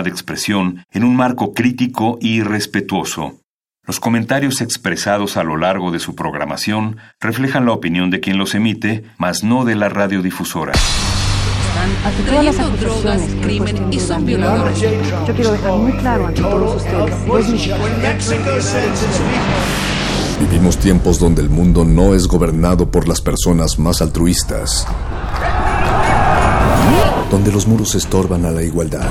de expresión en un marco crítico y respetuoso. Los comentarios expresados a lo largo de su programación reflejan la opinión de quien los emite, mas no de la radiodifusora. Ante todas las acusaciones crimen y son violadores. Yo quiero dejar muy claro ante todos ustedes. Vivimos tiempos donde el mundo no es gobernado por las personas más altruistas. Donde los muros estorban a la igualdad.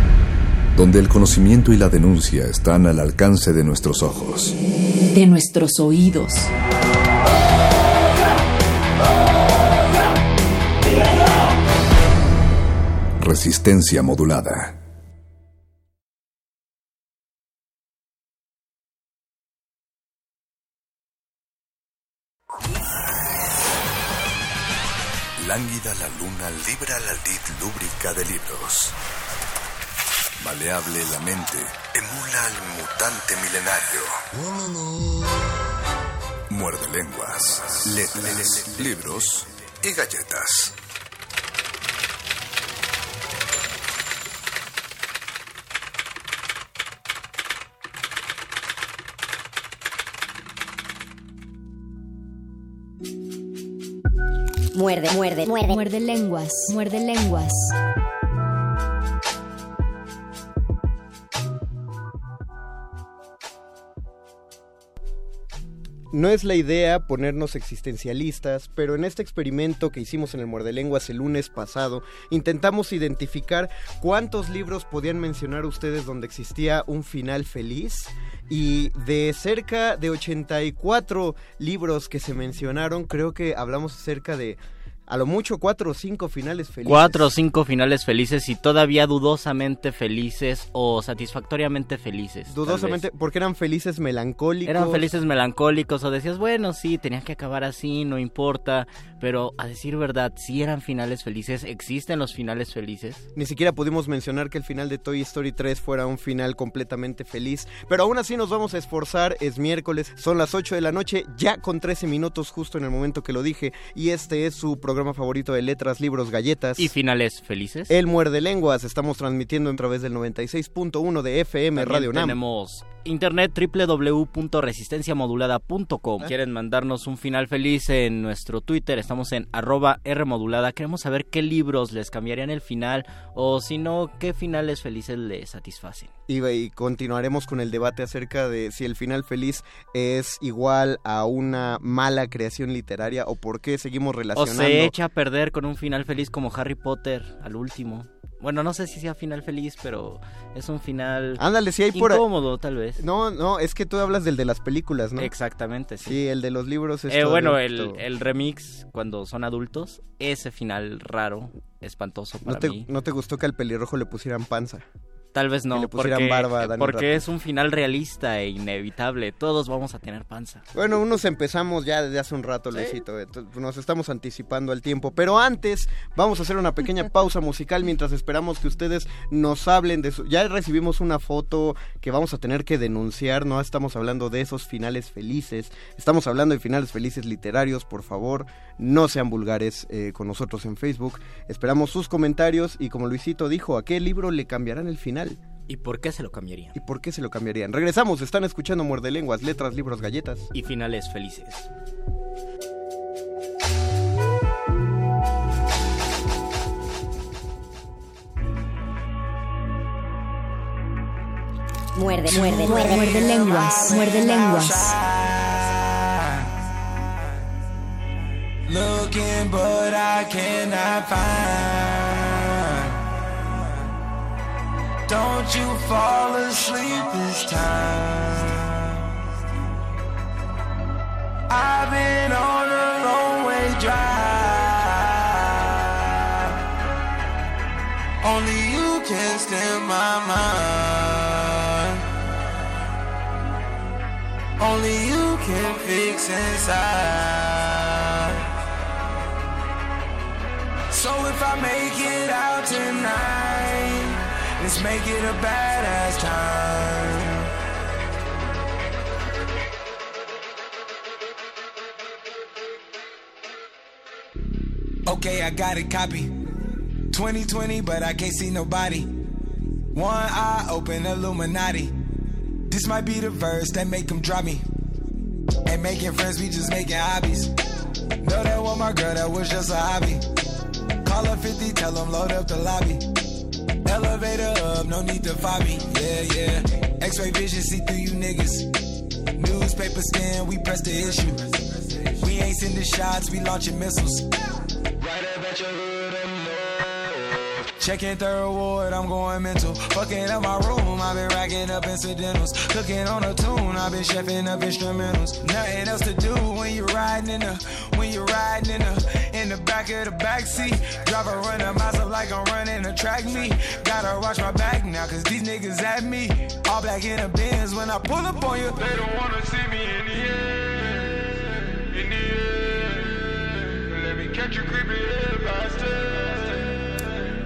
Donde el conocimiento y la denuncia están al alcance de nuestros ojos de nuestros oídos. Resistencia modulada. Lánguida la luna libra la lid lúbrica de libros. Maleable la mente, emula al mutante milenario. Muerde lenguas, letras, libros y galletas. Muerde, muerde, muerde. Muerde lenguas, muerde lenguas. No es la idea ponernos existencialistas, pero en este experimento que hicimos en el Muerde Lenguas el lunes pasado, intentamos identificar cuántos libros podían mencionar ustedes donde existía un final feliz. Y de cerca de 84 libros que se mencionaron, creo que hablamos acerca de a lo mucho cuatro o cinco finales felices. Cuatro o cinco finales felices y todavía dudosamente felices o satisfactoriamente felices. Dudosamente, porque eran felices melancólicos. Eran felices melancólicos o decías, bueno, sí, tenía que acabar así, no importa. Pero a decir verdad, si eran finales felices, existen los finales felices. Ni siquiera pudimos mencionar que el final de Toy Story 3 fuera un final completamente feliz. Pero aún así nos vamos a esforzar, es miércoles, son las 8 de la noche, ya con 13 minutos justo en el momento que lo dije. Y este es su programa favorito de letras, libros, galletas. ¿Y finales felices? El Muerde Lenguas. Estamos transmitiendo a través del 96.1 de FM Radio NAM. Tenemos internet www.resistenciamodulada.com. Quieren mandarnos un final feliz en nuestro Twitter, estamos en arroba Rmodulada. Queremos saber qué libros les cambiarían el final o si no, qué finales felices les satisfacen. Y, y continuaremos con el debate acerca de si el final feliz es igual a una mala creación literaria o por qué seguimos relacionando. O se echa a perder con un final feliz como Harry Potter al último. Bueno, no sé si sea final feliz, pero es un final Ándale, si hay incómodo, tal vez. No, no, es que tú hablas del de las películas, ¿no? Exactamente, sí. Sí, el de los libros es eh, Bueno, el, el, remix, cuando son adultos, ese final raro, espantoso para ¿No te, mí. ¿No te gustó que al pelirrojo le pusieran panza? Tal vez no, le pusieran porque, barba porque es un final realista e inevitable. Todos vamos a tener panza. Bueno, unos empezamos ya desde hace un rato, Luisito. Entonces, Nos estamos anticipando al tiempo. Pero antes, vamos a hacer una pequeña pausa musical mientras esperamos que ustedes nos hablen de su. Ya recibimos una foto que vamos a tener que denunciar. No estamos hablando de esos finales felices. Estamos hablando de finales felices literarios. Por favor, no sean vulgares eh, con nosotros en Facebook. Esperamos sus comentarios. Y como Luisito dijo, ¿a qué libro le cambiarán el final? ¿Y por qué se lo cambiarían? ¿Y por qué se lo cambiarían? Regresamos, están escuchando Muerde Lenguas, letras, libros, galletas. Y finales felices. Muerde, muerde, muerde, muerde lenguas, muerde lenguas. Looking, but I cannot find. Don't you fall asleep this time. I've been on a long way drive. Only you can stand my mind. only you can fix inside. So if I make it out tonight, let's make it a badass time. Okay, I got it, copy. 2020, but I can't see nobody. One eye open, Illuminati. This might be the verse that make them drop me. Ain't making friends, we just making hobbies. Know that one my girl, that was just a hobby. Call her 50, tell them load up the lobby. Elevator up, no need to fight me. Yeah, yeah. X-ray vision, see through you niggas. Newspaper scan, we press the issue. We ain't sending shots, we launching missiles. Right up at your hood, Checking third ward, I'm going mental. Fucking up my room, I've been racking up incidentals. Cooking on a tune, I've been chefing up instrumentals. Nothing else to do when you're riding in the, when you're riding in the, the back of the back seat. Drive a runner myself like I'm running a track meet. Gotta watch my back now, cause these niggas at me. All black in the bins when I pull up on you. They don't wanna see me in the air, in the air. Let me catch you creeping head faster.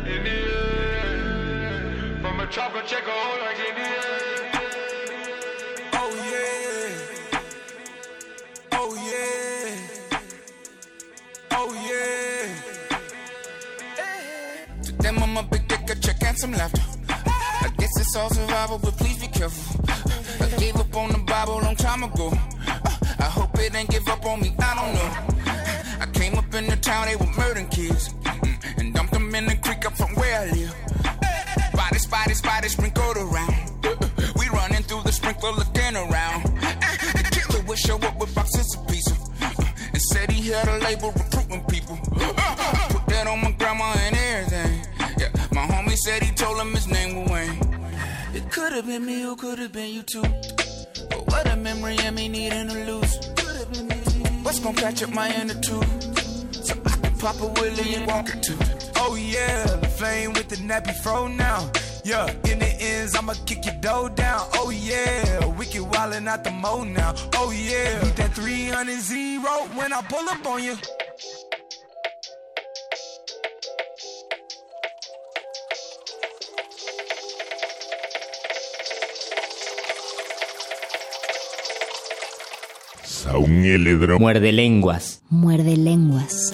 In the air. From a chopper, check a hole like in the air. Some laughter. I guess it's all survival, but please be careful. I gave up on the Bible long time ago. I hope it ain't give up on me, I don't know. I came up in the town, they were murdering kids. And dumped them in the creek up from where I live. Body, spotty, spotty, sprinkled around. We running through the sprinkler looking around. The killer would show up with boxes of pizza. And said he had a label recruiting people. Uh-uh, uh-uh, put that on my grandma and said he told him his name was Wayne. It could have been me or could have been you too. But what a memory and me needing to lose. What's gonna patch up my inner tube? So I can pop a willy and walk it too. Oh yeah, the flame with the nappy fro now. Yeah, in the ends, I'ma kick your dough down. Oh yeah, wicked wildin' out the mo now. Oh yeah, beat that 300 zero when I pull up on you. Muerde lenguas. Muerde lenguas.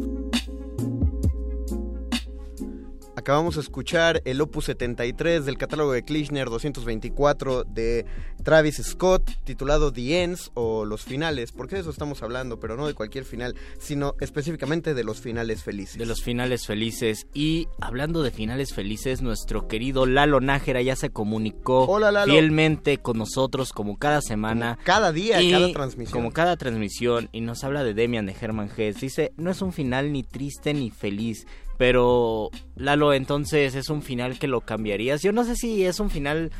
Acabamos de escuchar el Opus 73 del catálogo de Klishner 224 de Travis Scott, titulado The Ends o Los Finales, porque de eso estamos hablando, pero no de cualquier final, sino específicamente de los finales felices. De los finales felices. Y hablando de finales felices, nuestro querido Lalo Nájera ya se comunicó Hola, Lalo. fielmente con nosotros como cada semana. Cada día, Y cada transmisión. Como cada transmisión, y nos habla de Demian de Herman Hesse. Dice, no es un final ni triste ni feliz, pero Lalo, entonces es un final que lo cambiarías. Yo no sé si es un final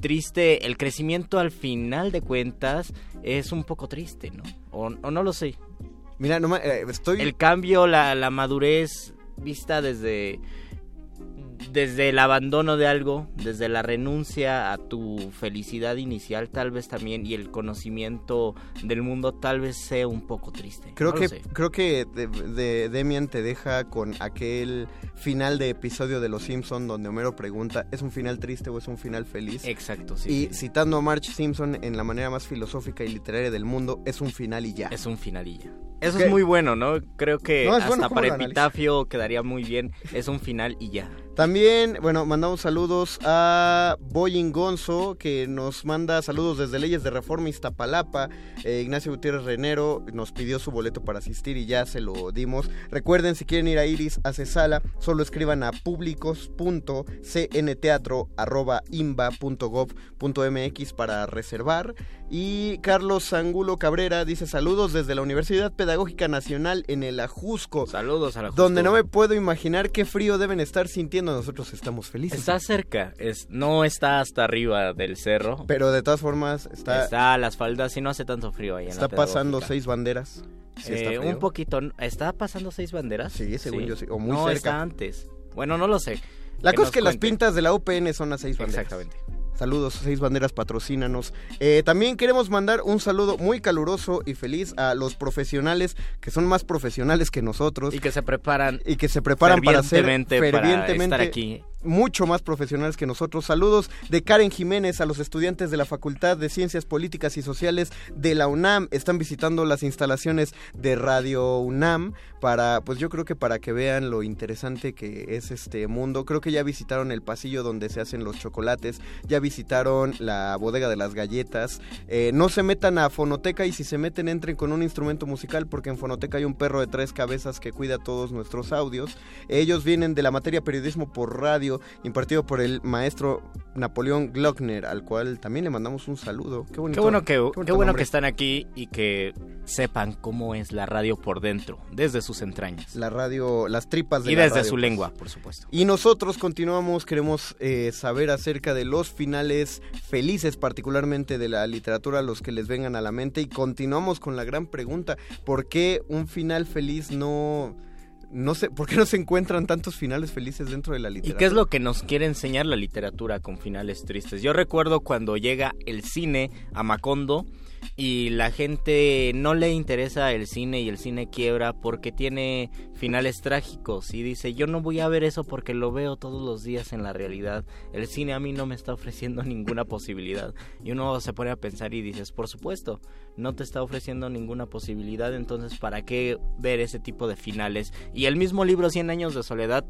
triste, el crecimiento al final de cuentas es un poco triste, ¿no? O, o no lo sé. Mira, no eh, estoy... El cambio, la, la madurez vista desde desde el abandono de algo, desde la renuncia a tu felicidad inicial tal vez también y el conocimiento del mundo tal vez sea un poco triste. Creo No que, creo que de, de- Demian te deja con aquel final de episodio de Los Simpson donde Homero pregunta, ¿es un final triste o es un final feliz? Exacto, sí. y sí. citando a Marge Simpson en la manera más filosófica y literaria del mundo, es un final y ya. Es un finalilla. Eso es muy bueno, ¿no? Creo que No, hasta bueno, ¿cómo para epitafio quedaría muy bien. Es un final y ya. También, bueno, mandamos saludos a Boyin Gonzo, que nos manda saludos desde Leyes de Reforma Iztapalapa. Eh, Ignacio Gutiérrez Renero nos pidió su boleto para asistir y ya se lo dimos. Recuerden, si quieren ir a Iris a Cesala, solo escriban a públicos.cnteatro.imba.gov.mx para reservar. Y Carlos Angulo Cabrera dice saludos desde la Universidad Pedagógica Nacional en el Ajusco. Saludos a la Donde no me puedo imaginar qué frío deben estar sintiendo. Nosotros estamos felices. Está cerca, es, no está hasta arriba del cerro. Pero de todas formas, está, Está a las faldas y no hace tanto frío ahí en está la pasando pedagógica. seis banderas. Sí, Eh, frío. un poquito. ¿Está pasando seis banderas? Sí, según yo sí, o muy no, cerca. está antes. Bueno, no lo sé. La Que cosa es que las pintas de la UPN son las seis banderas. Exactamente. Saludos, seis banderas, patrocínanos. Eh, también queremos mandar un saludo muy caluroso y feliz a los profesionales que son más profesionales que nosotros. Y que se preparan. Y que se preparan para ser fervientemente para estar aquí. Mucho más profesionales que nosotros. Saludos de Karen Jiménez a los estudiantes de la Facultad de Ciencias Políticas y Sociales de la UNAM. Están visitando las instalaciones de Radio UNAM para, pues yo creo que para que vean lo interesante que es este mundo. Creo que ya visitaron el pasillo donde se hacen los chocolates, ya visitaron la bodega de las galletas. Eh, no se metan a Fonoteca y si se meten entren con un instrumento musical porque en Fonoteca hay un perro de tres cabezas que cuida todos nuestros audios. Ellos vienen de la materia periodismo por radio impartido por el maestro Napoleón Glockner, al cual también le mandamos un saludo. Qué, bonito, Qué bueno que, qué qué bonito bueno nombre. que están aquí y que sepan cómo es la radio por dentro, desde sus entrañas. La radio, las tripas de y la desde radio, su pues. lengua, por supuesto. Y nosotros continuamos, queremos eh, saber acerca de los finales felices, particularmente de la literatura, los que les vengan a la mente. Y continuamos con la gran pregunta, ¿por qué un final feliz no... No sé, ¿por qué no se encuentran tantos finales felices dentro de la ¿Y literatura? qué es lo que nos quiere enseñar la literatura con finales tristes? Yo recuerdo cuando llega el cine a Macondo y la gente no le interesa el cine y el cine quiebra porque tiene finales trágicos y dice yo no voy a ver eso porque lo veo todos los días en la realidad. El cine a mí no me está ofreciendo ninguna posibilidad. Y uno se pone a pensar y dices, por supuesto, no te está ofreciendo ninguna posibilidad, entonces ¿para qué ver ese tipo de finales? Y el mismo libro 100 años de soledad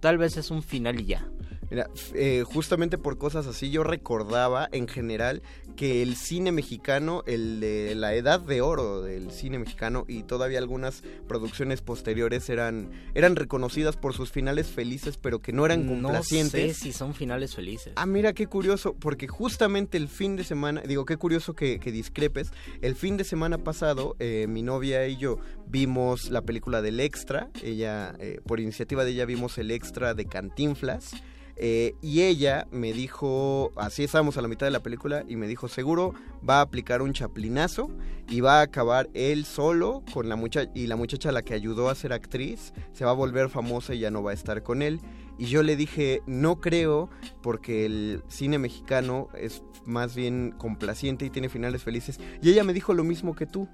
tal vez es un final y ya. Mira, eh, justamente por cosas así yo recordaba en general que el cine mexicano, el de la edad de oro del cine mexicano y todavía algunas producciones posteriores eran, eran reconocidas por sus finales felices pero que no eran No complacientes. sé si son finales felices. Ah, mira qué curioso, porque justamente el fin de semana, digo, qué curioso que, que discrepes, el fin de semana pasado eh, mi novia y yo vimos la película del extra, ella, eh, por iniciativa de ella vimos el extra de Cantinflas, eh, y ella me dijo, así estábamos a la mitad de la película, y me dijo, seguro va a aplicar un chaplinazo y va a acabar él solo con la muchacha, y la muchacha la que ayudó a ser actriz se va a volver famosa y ya no va a estar con él. Y yo le dije, no creo, porque el cine mexicano es más bien complaciente y tiene finales felices. Y ella me dijo lo mismo que tú.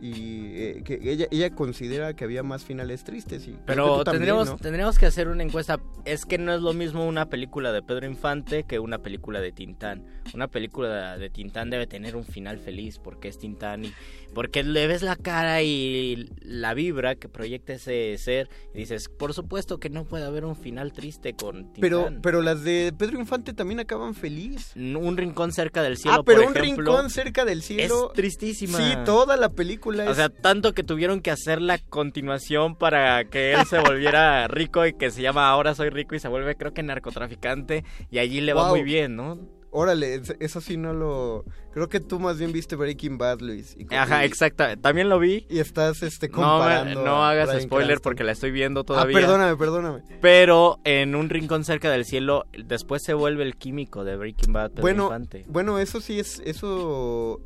Y eh, que ella ella considera que había más finales tristes y Pero tendríamos, ¿no? tendríamos que hacer una encuesta. Es que no es lo mismo una película de Pedro Infante que una película de Tintán. Una película de Tintán debe tener un final feliz porque es Tintán y porque le ves la cara y la vibra que proyecta ese ser y dices, por supuesto que no puede haber un final triste con Tintán. pero pero las de Pedro Infante también acaban feliz un rincón cerca del cielo, ah pero por un ejemplo, rincón cerca del cielo es tristísima. sí toda la película O es sea, tanto que tuvieron que hacer la continuación para que él se volviera rico y que se llama Ahora soy rico y se vuelve creo que narcotraficante y allí le va muy bien, ¿no? órale es- eso sí no lo creo que tú más bien viste Breaking Bad Luis y, Ajá, y- exacto. También lo vi. y estás este No, comparando no a hagas Bryan spoiler Cranston. porque la estoy viendo ah todavía. perdóname perdóname Pero en un rincón cerca del cielo, después se vuelve el químico de Breaking Bad, Pedro bueno, Infante. bueno, eso sí es, eso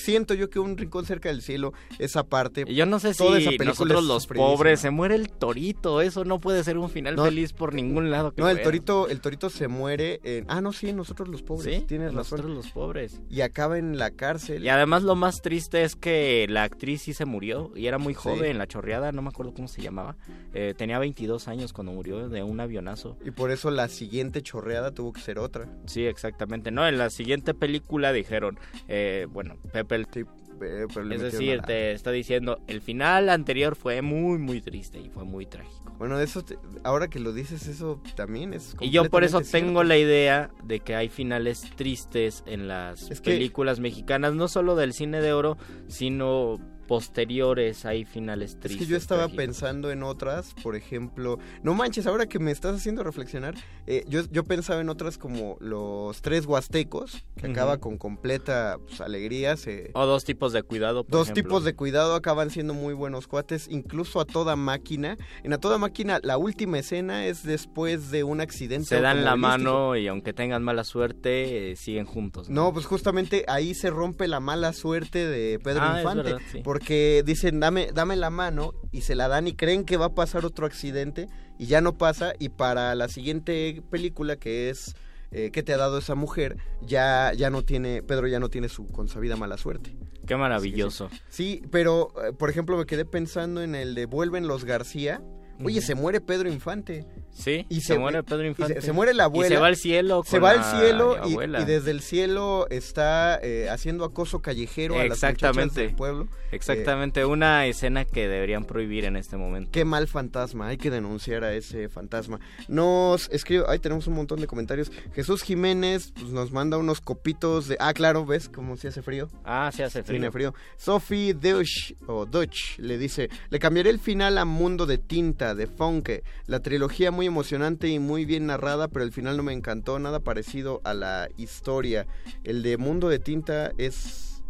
siento yo que un rincón cerca del cielo, esa parte. Yo no sé toda esa si película nosotros los pobres se muere el torito, eso no puede ser un final No. feliz por ningún lado que No, el torito, el torito se muere en... Ah, no, sí, nosotros los pobres, Sí, tienes razón. nosotros los pobres. Y acaba en la cárcel. Y además lo más triste es que la actriz sí se murió y era muy Sí. joven, la chorreada, no me acuerdo cómo se llamaba. Eh, tenía 22 años cuando murió de un avionazo. Y por eso la siguiente chorreada tuvo que ser otra. Sí, exactamente. No, en la siguiente película dijeron, eh, bueno, Es decir, la- te está diciendo, el final anterior fue muy, muy triste y fue muy trágico. Bueno, eso, te- ahora que lo dices, eso también es Y yo por eso tengo la idea de que hay finales tristes en las Es que- películas mexicanas, no solo del cine de oro, sino posteriores hay finales Es tristes. que yo estaba trágicos. pensando en otras, por ejemplo, no manches, ahora que me estás haciendo reflexionar, eh, yo, yo pensaba en otras como los tres huastecos, que acaba con completa pues, alegría, se, O dos tipos de cuidado. por Dos ejemplo. tipos de cuidado acaban siendo muy buenos cuates, incluso a toda máquina. En a toda máquina, la última escena es después de un accidente. Se dan la mano y aunque tengan mala suerte, eh, siguen juntos. No, pues justamente ahí se rompe la mala suerte de Pedro Ah, es Infante. verdad, sí. Porque dicen, dame, dame la mano y se la dan y creen que va a pasar otro accidente y ya no pasa. Y para la siguiente película que es eh, ¿Qué te ha dado esa mujer? Ya, ya no tiene, Pedro ya no tiene su consabida mala suerte. Qué maravilloso. Sí, pero eh, por ejemplo me quedé pensando en el de Vuelven los García. Oye, se muere Pedro Infante. Sí, Y se, se- muere Pedro Infante. se, se muere la abuela. Y se va al cielo. Se va al cielo y, desde el cielo está eh, haciendo acoso callejero a las muchachas Exactamente. del pueblo. Exactamente, una escena que deberían prohibir en este momento. Qué mal fantasma, hay que denunciar a ese fantasma. Nos escribe, ahí tenemos un montón de comentarios. Jesús Jiménez pues, nos manda unos copitos de... Ah, claro, ¿ves cómo se hace frío? Ah, se hace frío. Tiene frío. Sophie Deutsch, o Deutsch le dice, le cambiaré el final a Mundo de Tinta, de Funke. La trilogía muy emocionante y muy bien narrada, pero el final no me encantó, nada parecido a la historia. El de Mundo de Tinta es...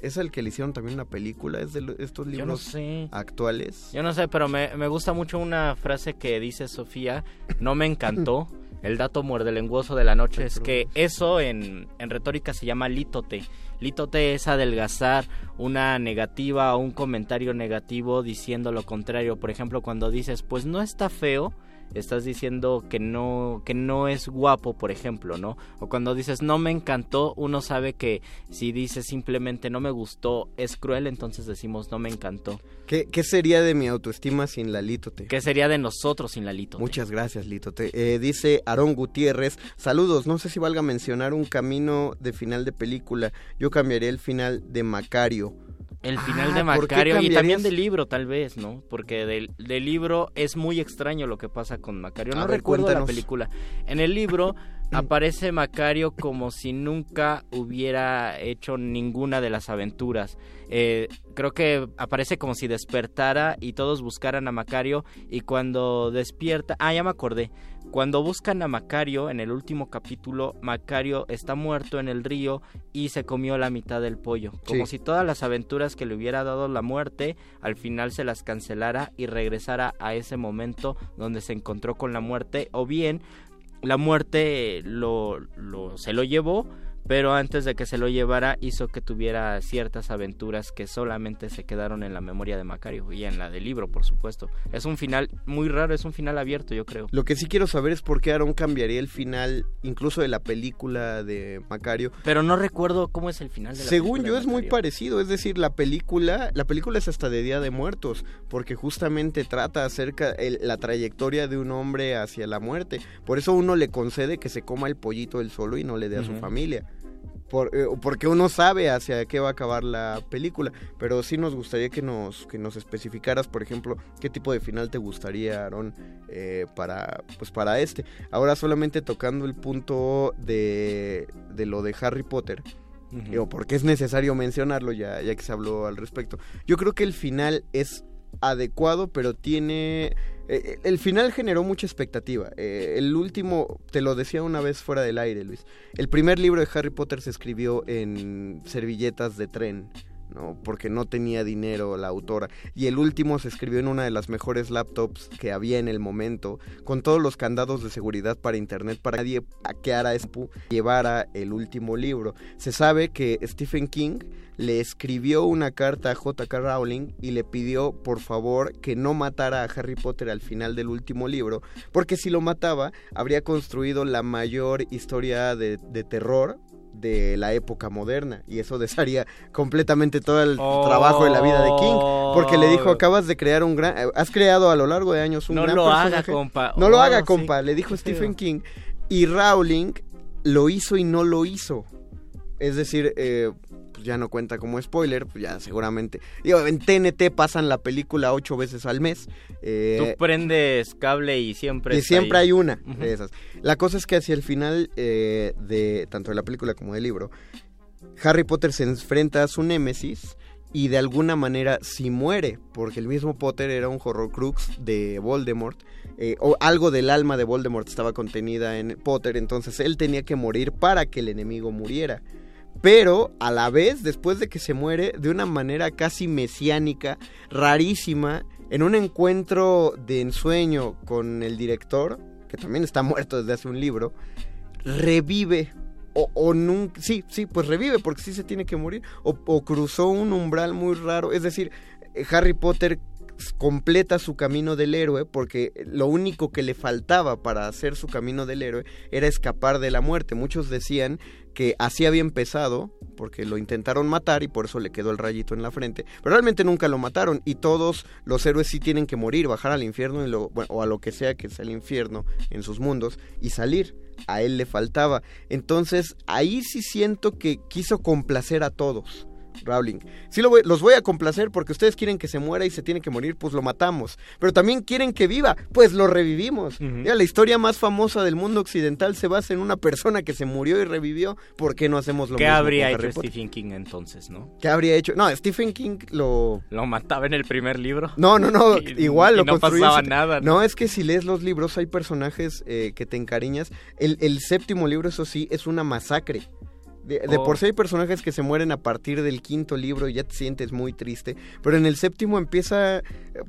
¿Es el que le hicieron también una película? ¿Es de estos Yo no libros sé. actuales? Yo no sé, pero me, me gusta mucho una frase que dice Sofía. No me encantó. El dato muerde lenguoso de la noche es que eso en, en retórica se llama lítote. Lítote es adelgazar una negativa o un comentario negativo diciendo lo contrario. Por ejemplo, cuando dices, pues no está feo, estás diciendo que no que no es guapo, por ejemplo, ¿no? O cuando dices no me encantó, uno sabe que si dices simplemente no me gustó, es cruel, entonces decimos no me encantó. ¿Qué, qué sería de mi autoestima sin la Lítote? ¿Qué sería de nosotros sin la Lito? Muchas gracias, Lítote. Eh, dice Aarón Gutiérrez, saludos, no sé si valga mencionar un camino de final de película. Yo cambiaría el final de Macario. El final Ah, de ¿por qué Macario y también del libro, tal vez, ¿no? Porque del, del libro es muy extraño lo que pasa con Macario. No ver, recuerdo la película. En el libro aparece Macario como si nunca hubiera hecho ninguna de las aventuras. Eh, creo que aparece como si despertara y todos buscaran a Macario y cuando despierta... Ah, ya me acordé. Cuando buscan a Macario en el último capítulo, Macario está muerto en el río y se comió la mitad del pollo. Como Sí. si todas las aventuras que le hubiera dado la muerte al final se las cancelara y regresara a ese momento donde se encontró con la muerte o bien la muerte lo, lo- se lo llevó pero antes de que se lo llevara hizo que tuviera ciertas aventuras que solamente se quedaron en la memoria de Macario y en la del libro, por supuesto. Es un final muy raro, es un final abierto, yo creo. Lo que sí quiero saber es por qué Aaron cambiaría el final, incluso de la película de Macario. Pero no recuerdo cómo es el final de la Según película yo de es muy parecido, es decir, la película, la película es hasta de Día de Muertos, porque justamente trata acerca el- la trayectoria de un hombre hacia la muerte. Por eso uno le concede que se coma el pollito él solo y no le dé a su familia. Por- eh, porque uno sabe hacia qué va a acabar la película, pero sí nos gustaría que nos que nos especificaras, por ejemplo, qué tipo de final te gustaría, Aaron, eh, para pues para este. Ahora solamente tocando el punto de, de lo de Harry Potter. Digo, porque es necesario mencionarlo ya, ya que se habló al respecto. Yo creo que el final es adecuado, pero tiene... eh, el final generó mucha expectativa. Eh, el último, te lo decía una vez fuera del aire, Luis. El primer libro de Harry Potter se escribió en servilletas de tren. Porque no tenía dinero la autora. Y el último se escribió en una de las mejores laptops que había en el momento, con todos los candados de seguridad para internet para que nadie hackeara llevara el último libro. Se sabe que Stephen King le escribió una carta a J.K. Rowling y le pidió por favor que no matara a Harry Potter al final del último libro, porque si lo mataba habría construido la mayor historia de terror de la época moderna y eso desharía completamente todo el trabajo de la vida de King porque le dijo acabas de crear un gran eh, has creado a lo largo de años un No gran lo haga, compa. no lo Oh, haga sí. compa le dijo Stephen. King y Rowling lo hizo y no lo hizo es decir, eh, pues ya no cuenta como spoiler, pues ya seguramente. Digo, en TNT pasan la película ocho veces al mes. eh, Tú prendes cable y siempre y siempre ahí. hay una de esas. La cosa es que hacia el final de, de tanto de la película como del libro, Harry Potter se enfrenta a su némesis y de alguna manera si muere, porque el mismo Potter era un horrocrux de Voldemort, eh, o algo del alma de Voldemort estaba contenida en Potter, entonces él tenía que morir para que el enemigo muriera. Pero a la vez, después de que se muere, de una manera casi mesiánica, rarísima, en un encuentro de ensueño con el director, que también está muerto desde hace un libro, revive. O, o nunca, sí, sí, pues revive porque sí se tiene que morir. O, o cruzó un umbral muy raro. Es decir, eh, Harry Potter completa su camino del héroe porque lo único que le faltaba para hacer su camino del héroe era escapar de la muerte. Muchos decían que así había empezado porque lo intentaron matar y por eso le quedó el rayito en la frente. Pero realmente nunca lo mataron y todos los héroes sí tienen que morir, bajar al infierno o a lo que sea que sea el infierno en sus mundos y salir. A él le faltaba. Entonces ahí sí siento que quiso complacer a todos. Rowling. Sí lo voy- los voy a complacer porque ustedes quieren que se muera y se tiene que morir, pues lo matamos. Pero también quieren que viva, pues lo revivimos. Ya, la historia más famosa del mundo occidental se basa en una persona que se murió y revivió. ¿Por qué no hacemos lo ¿Qué mismo habría con hecho Harry Potter? Stephen King entonces, no? ¿Qué habría hecho? No, Stephen King lo... Lo mataba en el primer libro. No, no, no, Y- igual y lo no pasaba nada. No, es que si lees los libros hay personajes eh, que te encariñas. El, el séptimo libro, eso sí, es una masacre. De, de Oh. por sí hay personajes que se mueren a partir del quinto libro y ya te sientes muy triste. Pero en el séptimo empieza, eh,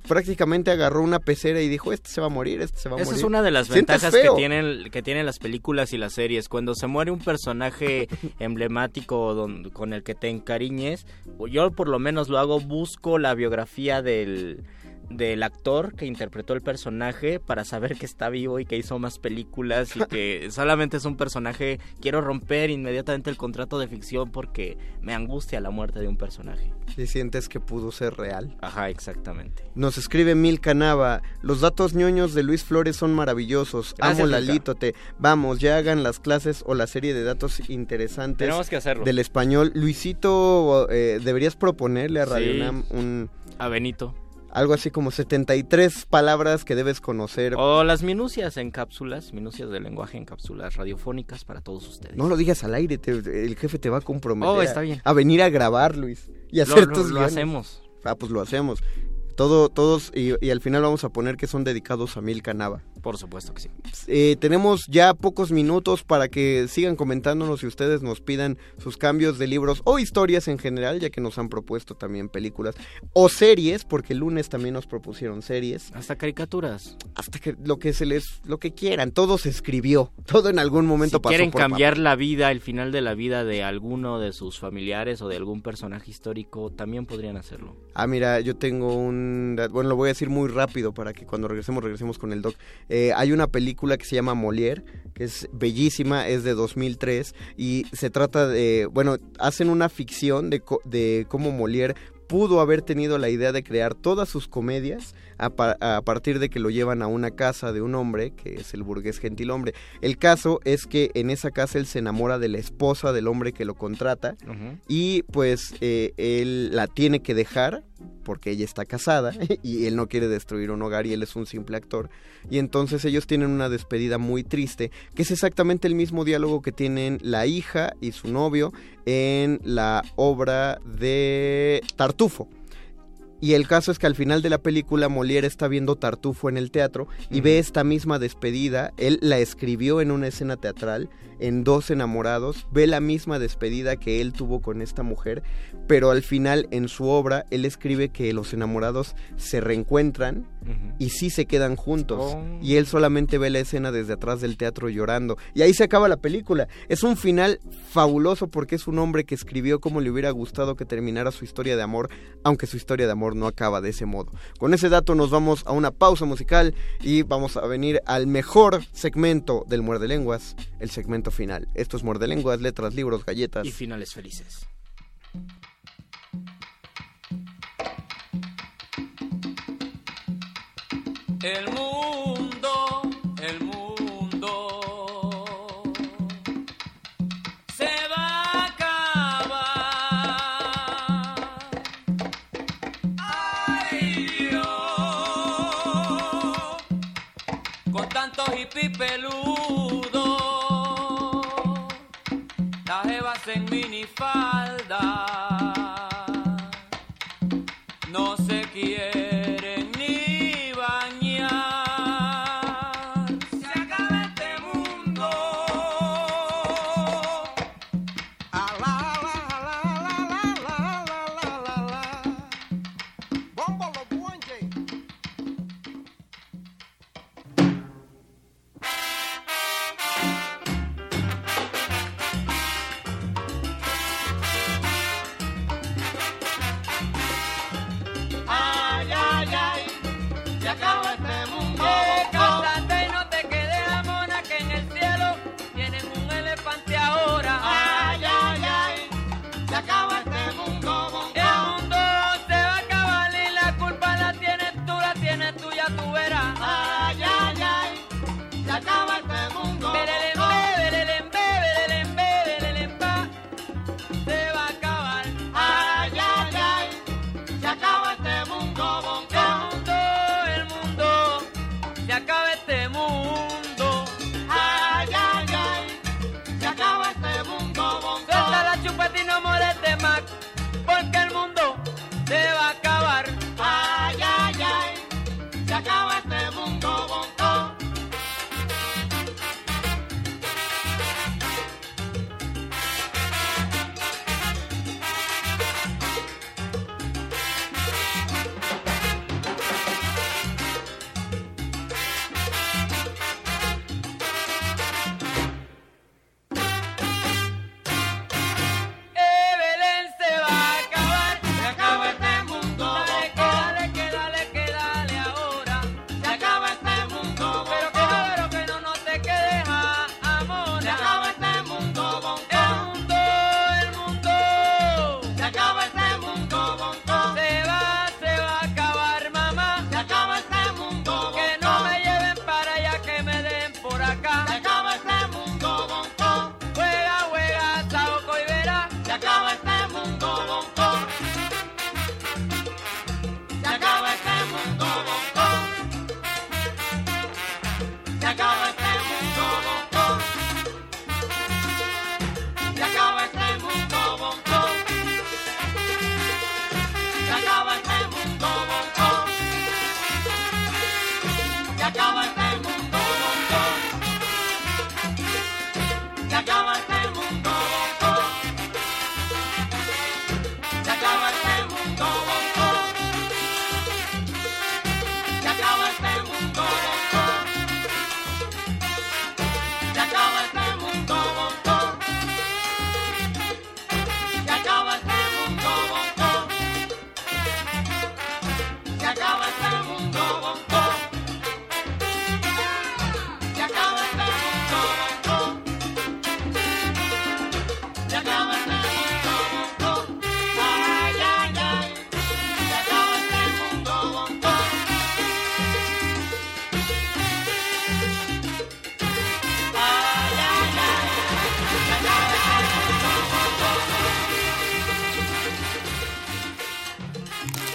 prácticamente agarró una pecera y dijo, este se va a morir, este se va a Esa morir. es una de las ventajas que tienen, que tienen las películas y las series. Cuando se muere un personaje emblemático don- con el que te encariñes, yo por lo menos lo hago, busco la biografía del, del actor que interpretó el personaje para saber que está vivo y que hizo más películas y que solamente es un personaje. Quiero romper inmediatamente el contrato de ficción porque me angustia la muerte de un personaje. Y sientes que pudo ser real. Ajá, exactamente. Nos escribe Mil Canava. Los datos ñoños de Luis Flores son maravillosos. Gracias, Amo Milka. Lalito. Te... Vamos, ya hagan las clases o la serie de datos interesantes. Tenemos que hacerlo. Del español. Luisito, eh, deberías proponerle a Radio Sí. UNAM un. A Benito. Algo así como 73 palabras que debes conocer. O las minucias en cápsulas, minucias del lenguaje en cápsulas radiofónicas para todos ustedes. No lo digas al aire, te- el jefe te va a comprometer. Oh, a- está bien. A venir a grabar, Luis. Y Lo- hacer lo- tus lo hacemos. Ah, pues lo hacemos. Todo, todos, y, y al final vamos a poner que son dedicados a Milka Nava. Por supuesto que sí. Eh, tenemos ya pocos minutos para que sigan comentándonos y ustedes nos pidan sus cambios de libros o historias en general, ya que nos han propuesto también películas o series, porque el lunes también nos propusieron series. Hasta caricaturas. Hasta que lo que se les, lo que quieran, todo se escribió, todo en algún momento Si pasó quieren por cambiar papel. la vida, el final de la vida de alguno de sus familiares o de algún personaje histórico, también podrían hacerlo. Ah, mira, yo tengo un... Bueno, lo voy a decir muy rápido para que cuando regresemos, regresemos con el doc. Eh, hay una película que se llama Molière, que es bellísima, es de 2003, y se trata de... Bueno, hacen una ficción de, de cómo Molière pudo haber tenido la idea de crear todas sus comedias a, pa- a partir de que lo llevan a una casa de un hombre, que es el burgués gentilhombre. El caso es que en esa casa él se enamora de la esposa del hombre que lo contrata y pues eh, él la tiene que dejar porque ella está casada y él no quiere destruir un hogar y él es un simple actor. Y entonces ellos tienen una despedida muy triste, que es exactamente el mismo diálogo que tienen la hija y su novio en la obra de Tartufo. Y el caso es que al final de la película Molière está viendo Tartufo en el teatro y ve esta misma despedida. Él la escribió en una escena teatral en Dos enamorados. Ve la misma despedida que él tuvo con esta mujer, pero al final en su obra él escribe que los enamorados se reencuentran y sí se quedan juntos. Oh. Y él solamente ve la escena desde atrás del teatro llorando. Y ahí se acaba la película. Es un final fabuloso porque es un hombre que escribió como le hubiera gustado que terminara su historia de amor, aunque su historia de amor no acaba de ese modo. Con ese dato nos vamos a una pausa musical y vamos a venir al mejor segmento del Muerde Lenguas, el segmento final. Esto es Muerde Lenguas, letras, libros, galletas. Y finales felices. El mundo,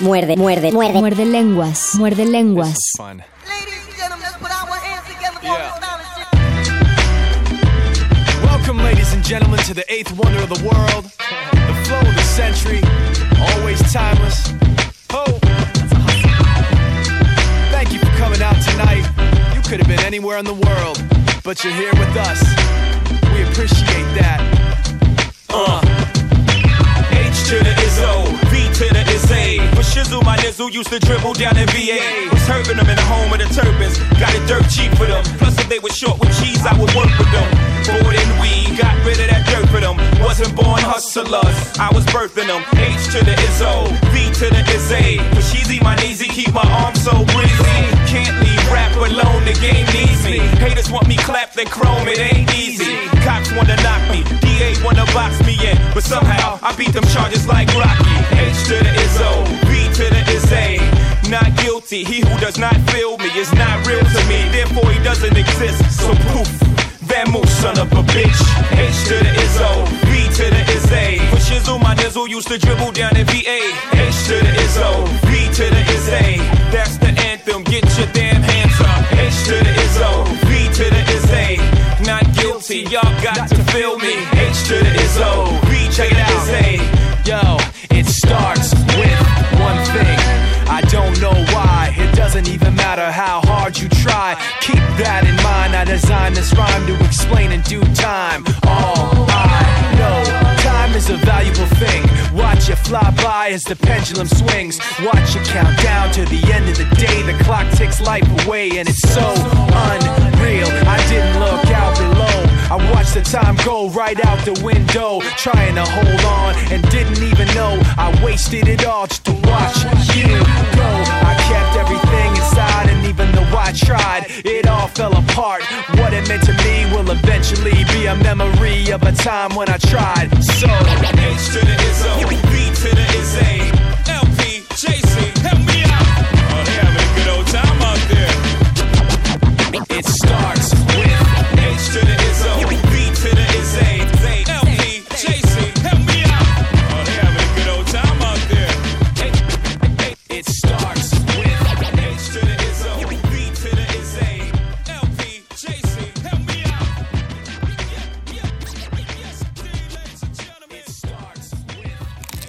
Muerde, muerde, muerde. Muerde lenguas. Muerde lenguas. Welcome, ladies and gentlemen, to the eighth wonder of the world, the flow of the century, always timeless. Oh, thank you for coming out tonight. You could have been anywhere in the world, but you're here with us. We appreciate that. Uh. H to the Izzo, V to the Izzy. For Shizzle, my nizzle used to dribble down in VA. Was serving them in the home of the turbans. Got it dirt cheap for them. Plus, if they were short with cheese, I would work with them. Bored and weed, got rid of that dirt for them. Wasn't born hustlers, I was birthing them. H to the Izzo, V to the Izzy. For Sheezy, my kneesy, keep my arms so breezy. Can't leave rap alone, the game needs me. Haters want me clapped and chrome, it ain't easy. Cops wanna knock me, DA wanna box me in. But somehow, I beat them charges like Rocky. H to the Izzo, Izzy. Not guilty, he who does not feel me is not real to me. Therefore, he doesn't exist. So poof. Vamoose, son of a bitch. H to the Izzo, B to the Izzy. For Shizzle, my nizzle used to dribble down in VA. H to the Izzo, B to the Izzy. That's the anthem, get your damn hands up. H to the Izzo, B to the Izzy. Not guilty, y'all got to feel me. Time. All I know, time is a valuable thing. Watch it fly by as the pendulum swings. Watch it count down to the end of the day. The clock ticks life away, and it's so unreal. I didn't look out below. I watched the time go right out the window, trying to hold on, and didn't even know I wasted it all just to watch you go. I kept everything inside, and even though I tried, it all fell apart. What it meant to me will eventually be a memory of a time when I tried. So, H to the Izzo, B to the Izzy. LP, JC, help me out. Oh, they having a good old time out there. it starts with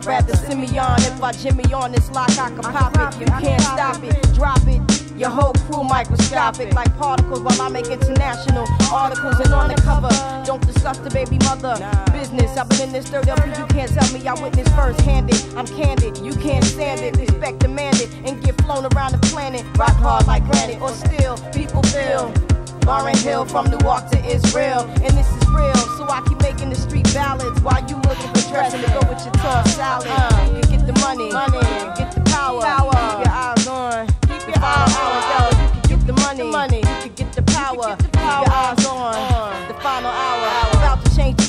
Gemini. Rather Simeon. If I Jimmy on this lock, I can pop it. You can't stop it, drop it. Your whole crew microscopic like particles while I make international articles and on the cover. Don't discuss the baby mother business. I've been in this third LP, you can't tell me I witnessed first handed. I'm candid, you can't stand it. Respect demanded and get flown around the planet. Rock hard like granite or still people feel. Lauren Hill from Newark to Israel, and this is real. So I keep making the street ballads while you looking for dressing to go with your tossed salad. Uh. You can get the money, money, you can get the power, power. Keep your eyes on, keep your eyes on, yo. You can get the money, money, you can get the power, keep your eyes on. The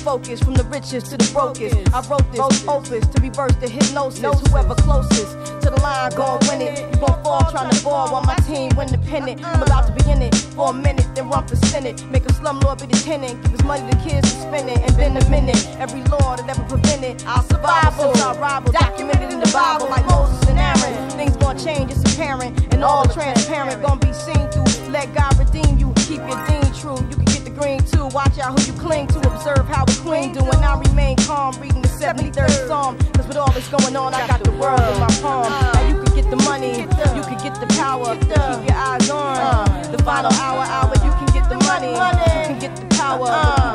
focus from the richest to the brokest. I wrote this opus to reverse the hypnosis. Whoever closest to the line gon' win it. You gon' fall trying to ball while my team win the pennant. I'm about to be in it for a minute, then run for senate. Make a slumlord be the tenant. Give his money to kids to spend it. And then a minute. Every law that ever prevented, I'll survive since I rival. Documented in the Bible like Moses and Aaron. Things gon' change, it's apparent. And all transparent, gon' be seen through. Let God redeem you. Keep your dean true. You can green too. Watch out who you cling to. Observe how the queen do. And I remain calm, reading the 73rd Psalm. Cause with all this going on, I got the world in my palm. Now you can get the money, you can get the power. Keep your eyes on the final hour, hour. You can get the money, you can get the power.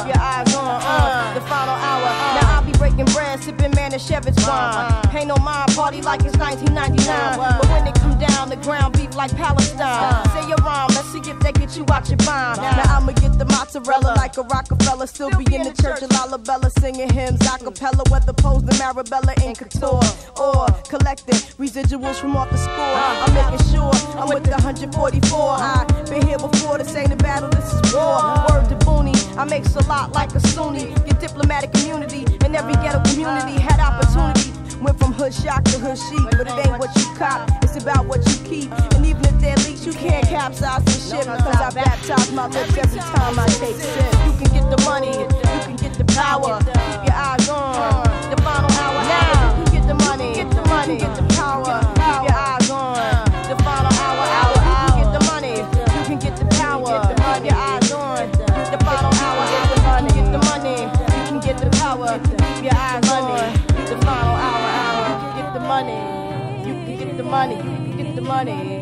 Keep your eyes on uh, the final hour. Now I'll be breaking bread, sipping Manischewitz wine. Uh. Pay no mind, party like it's 1999. But when it come down, the ground beef like Palestine. Say your rhyme, let's see if they get you out your mind. Now I'ma get the mozzarella like a Rockefeller. Still be in the church of Lalabella singing hymns a cappella. Whether posed in Marabella in couture or collecting residuals from off the score. Uh-huh. I'm making sure I'm with the 144. Uh-huh. I've been here before, this ain't a battle, this is war. Word to Booney, I makes a lot like a Sunni. Get diplomatic immunity in every ghetto community. Had opportunity. Went from hood shock to hood chic, but it ain't what you cop, it's about what you keep. And even if they're leaks, you can't capsize the ship because I baptize my lips every time I take sip. You can get the money, you can get the power. Keep your eyes on the final hour. Now money.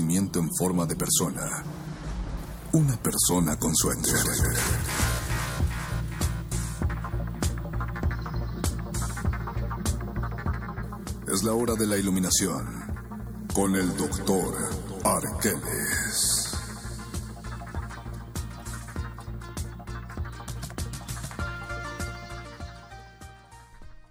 En forma de persona. Una persona con sueños. Es la hora de la iluminación con el doctor Arqueles.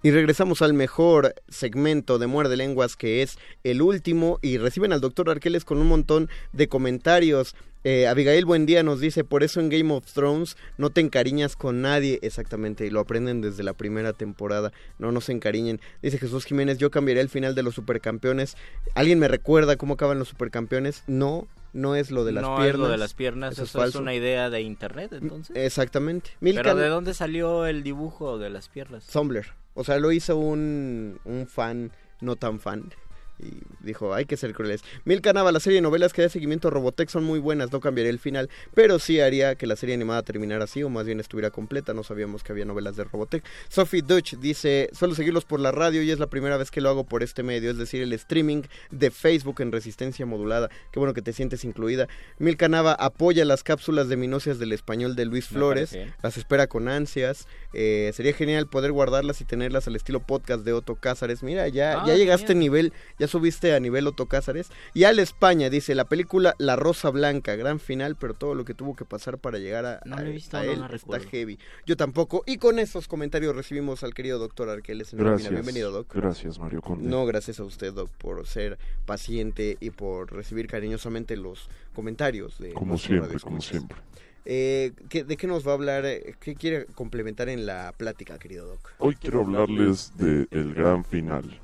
Y regresamos al mejor segmento de Muerde Lenguas, que es el último, y reciben al doctor Arqueles con un montón de comentarios. Eh, Abigail Buendía nos dice, por eso en Game of Thrones no te encariñas con nadie, exactamente, y lo aprenden desde la primera temporada, no nos encariñen. Dice Jesús Jiménez, yo cambiaría el final de los supercampeones. ¿Alguien me recuerda cómo acaban los supercampeones? No, no es lo de las no piernas. es lo de las piernas, Eso eso, es una idea de internet, entonces. Exactamente. Pero Milkan- ¿de dónde salió el dibujo de las piernas? Tumblr. O sea, lo hizo un, un fan no tan fan. Y dijo, hay que ser crueles. Mil Canava, la serie de novelas que da seguimiento a Robotech son muy buenas, no cambiaría el final, pero sí haría que la serie animada terminara así, o más bien estuviera completa, no sabíamos que había novelas de Robotech. Sophie Dutch dice, suelo seguirlos por la radio y es la primera vez que lo hago por este medio, es decir, el streaming de Facebook en resistencia modulada. Qué bueno que te sientes incluida. Mil Canava apoya las cápsulas de minocias del español de Luis Flores, las espera con ansias. Eh, sería genial poder guardarlas y tenerlas al estilo podcast de Otto Cázares. Mira, ya, Ah, ya llegaste a nivel, ya subiste a nivel Otto Cázares. Y al España dice, la película La Rosa Blanca, gran final, pero todo lo que tuvo que pasar para llegar a, No a- la he visto, a no él está recuerdo. heavy. Yo tampoco. Y con esos comentarios recibimos al querido doctor Arqueles en Gracias. Bienvenido, Doc. Gracias, Mario Conde. No, gracias a usted, Doc, por ser paciente y por recibir cariñosamente los comentarios de Como siempre, como siempre. Eh, ¿qué- ¿De qué nos va a hablar? ¿Qué quiere complementar en la plática, querido Doc? Hoy quiero hablarles del gran final.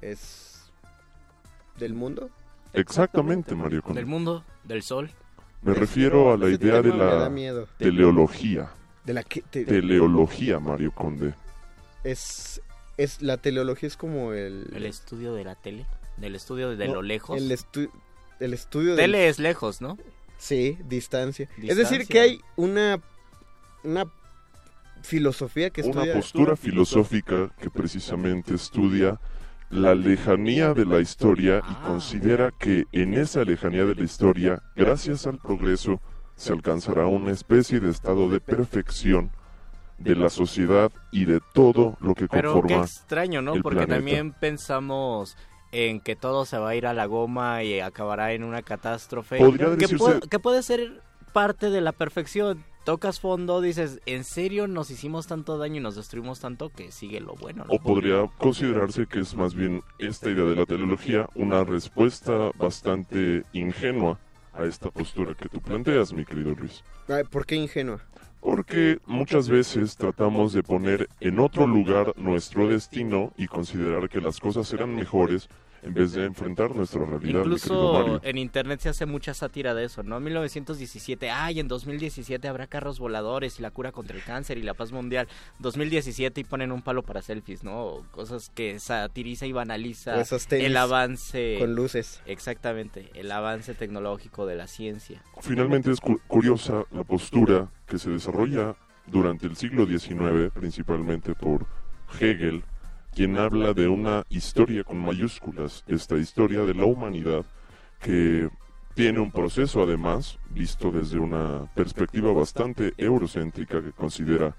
¿Es del mundo? Exactamente, Mario Conde. Del mundo, del sol. Me refiero a la idea de la teleología. De la que te- Teleología, Mario Conde. es, es la teleología es como el El estudio de la tele. Del estudio de no, lo lejos. El, estu- el estudio del- Tele es lejos, ¿no? Sí, distancia. Es Distancia. decir, que hay una una filosofía que Una estudia postura filosófica que precisamente estudia la lejanía de la historia y considera que en esa lejanía de la historia, gracias al progreso, se alcanzará una especie de estado de perfección de la sociedad y de todo lo que Pero qué conforma extraño, ¿no? Porque planeta. también pensamos en que todo se va a ir a la goma y acabará en una catástrofe. Podría que, decirse- puede, que puede ser parte de la perfección. Tocas fondo, dices, ¿en serio nos hicimos tanto daño y nos destruimos tanto que sigue lo bueno? ¿no? O podría considerarse que es más bien esta idea de la teleología una respuesta bastante ingenua a esta postura que tú planteas, mi querido Luis. ¿Por qué ingenua? Porque muchas veces tratamos de poner en otro lugar nuestro destino y considerar que las cosas serán mejores en vez de enfrentar nuestra realidad. Incluso en internet se hace mucha sátira de eso, ¿no? 1917, ay, en 2017 habrá carros voladores y la cura contra el cáncer y la paz mundial. 2017 y ponen un palo para selfies, ¿no? O cosas que satiriza y banaliza el avance. con luces. Exactamente, el avance tecnológico de la ciencia. Finalmente es cu- curiosa la postura que se desarrolla durante el siglo XIX, principalmente por Hegel, quien habla de una historia con mayúsculas, esta historia de la humanidad que tiene un proceso además, visto desde una perspectiva bastante eurocéntrica que considera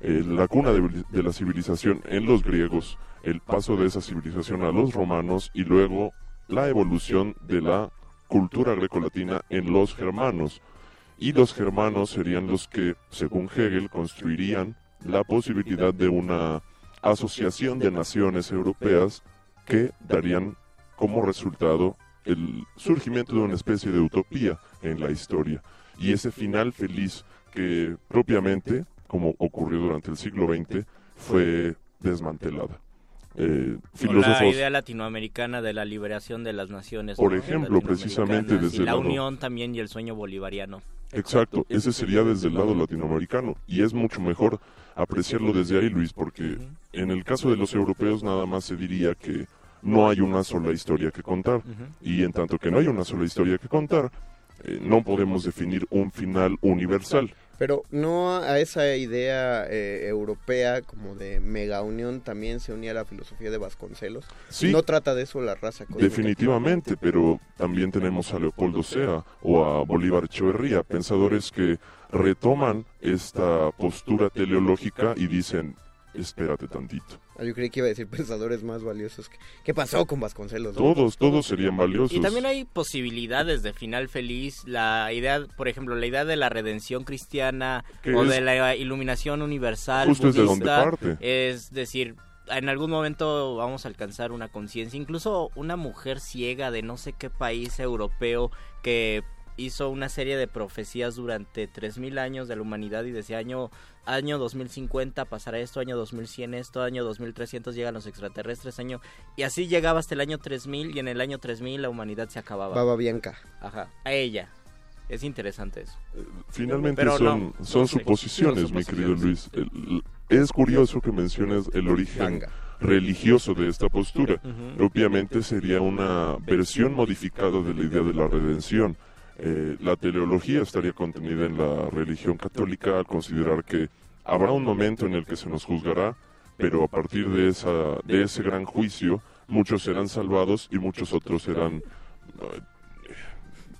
eh, la cuna de, de la civilización en los griegos, el paso de esa civilización a los romanos y luego la evolución de la cultura grecolatina en los germanos. Y los germanos serían los que, según Hegel, construirían la posibilidad de una asociación de naciones europeas que darían como resultado el surgimiento de una especie de utopía en la historia. Y ese final feliz que propiamente, como ocurrió durante el siglo XX, fue desmantelada. Eh, filósofos la idea latinoamericana de la liberación de las naciones. Por ¿no? ejemplo, precisamente desde la unión también y el sueño bolivariano. Exacto, ese sería desde el lado latinoamericano y es mucho mejor apreciarlo desde ahí, Luis, porque en el caso de los europeos nada más se diría que no hay una sola historia que contar y en tanto que no hay una sola historia que contar, eh, no podemos definir un final universal. Pero no a esa idea eh, europea como de mega unión también se unía la filosofía de Vasconcelos. Sí. No trata de eso la raza. cósmica. Definitivamente, pero también tenemos a Leopoldo Sea o a Bolívar Echeverría, pensadores que retoman esta postura teleológica y dicen, espérate tantito. Ah, yo creí que iba a decir pensadores más valiosos. que- ¿Qué pasó con Vasconcelos? no? Todos, todos serían valiosos. Y también hay posibilidades de final feliz. La idea, por ejemplo, la idea de la redención cristiana o es- de la iluminación universal Justo es de donde budista, parte. es decir, en algún momento vamos a alcanzar una conciencia, incluso una mujer ciega de no sé qué país europeo que hizo una serie de profecías durante 3000 años de la humanidad y decía año año 2050 pasará esto, año 2100 esto, año 2300 llegan los extraterrestres, año y así llegaba hasta el año 3000 y en el año 3000 la humanidad se acababa. Baba Bianca. Ajá, a ella. Es interesante eso. Finalmente son, son suposiciones, mi querido Luis. El- es curioso que menciones el origen religioso de esta postura. Obviamente sería una versión modificada de la idea de la redención. Eh, la teleología estaría contenida en la religión católica al considerar que habrá un momento en el que se nos juzgará, pero a partir de, esa, de ese gran juicio muchos serán salvados y muchos otros serán eh,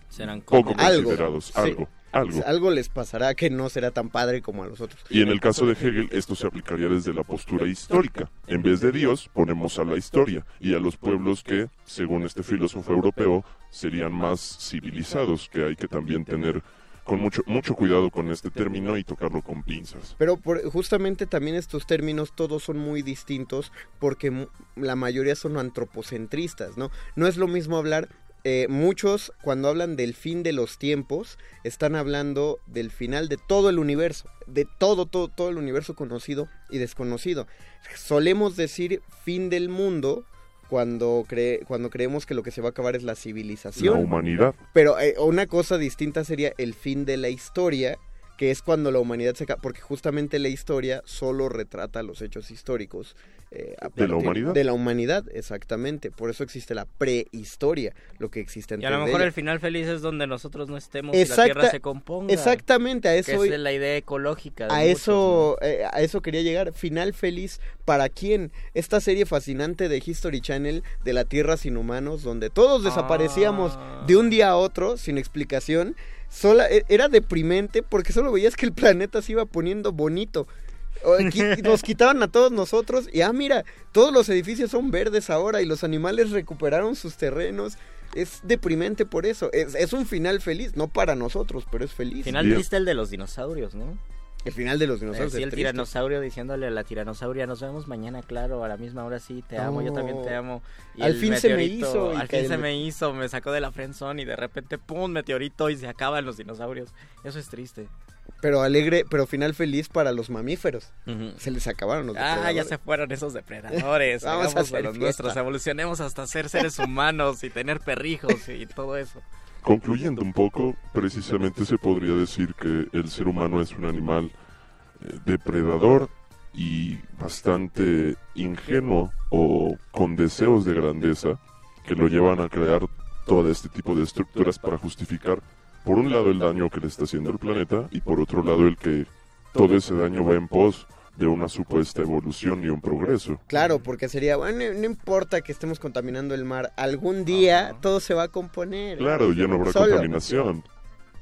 Serán poco Algo. considerados. Sí. Algo, algo. Algo les pasará que no será tan padre como a los otros. Y en el caso de Hegel, esto se aplicaría desde la postura histórica. En vez de Dios, ponemos a la historia y a los pueblos que, según este filósofo europeo, serían más civilizados, que hay que también tener con mucho, mucho cuidado con este término y tocarlo con pinzas. Pero por- justamente también estos términos todos son muy distintos porque la mayoría son antropocentristas, ¿no? No es lo mismo hablar, eh, muchos cuando hablan del fin de los tiempos están hablando del final de todo el universo, de todo, todo, todo el universo conocido y desconocido. Solemos decir fin del mundo cuando, cree, cuando creemos que lo que se va a acabar es la civilización. La humanidad. Pero eh, una cosa distinta sería el fin de la historia, que es cuando la humanidad se acaba, porque justamente la historia solo retrata los hechos históricos. eh, ¿De la humanidad? De la humanidad, exactamente. Por eso existe la prehistoria, lo que existe Y a lo antes mejor ella. el final feliz es donde nosotros no estemos y la Tierra se componga. Exactamente, a Que eso... es la idea ecológica. de A muchos, eso, eh, a eso quería llegar. Final feliz para quién? Esta serie fascinante de History Channel de la Tierra sin humanos, donde todos desaparecíamos Ah. de un día a otro sin explicación. Sola, e- era deprimente porque solo veías que el planeta se iba poniendo bonito. Nos quitaban a todos nosotros y ah mira, todos los edificios son verdes ahora y los animales recuperaron sus terrenos. Es deprimente por eso. Es, es un final feliz, no para nosotros, pero es feliz. Final triste el de los dinosaurios, ¿no? El final de los dinosaurios. Eh, sí, el triste. tiranosaurio diciéndole a la tiranosauria, nos vemos mañana, claro, a la misma hora sí, te amo, yo también te amo. Al fin se me hizo Al fin el se me- hizo, me sacó de la friendzone y de repente, pum, meteorito y se acaban los dinosaurios. Eso es triste. Pero alegre, pero final feliz para los mamíferos. Se les acabaron los Ah, ya depredadores. se fueron esos depredadores. Vamos a Vamos a hacer los nuestros, evolucionemos hasta ser seres humanos y tener perrijos y todo eso. Concluyendo un poco, precisamente se podría decir que el ser humano es un animal eh, depredador y bastante ingenuo o con deseos de grandeza que lo llevan a crear todo este tipo de estructuras para justificar, por un lado, el daño que le está haciendo al planeta y por otro lado, el que todo ese daño va en pos de una supuesta evolución y un progreso. Claro, porque sería, bueno, no importa que estemos contaminando el mar, algún día todo se va a componer. Claro, ya no habrá Solo. contaminación.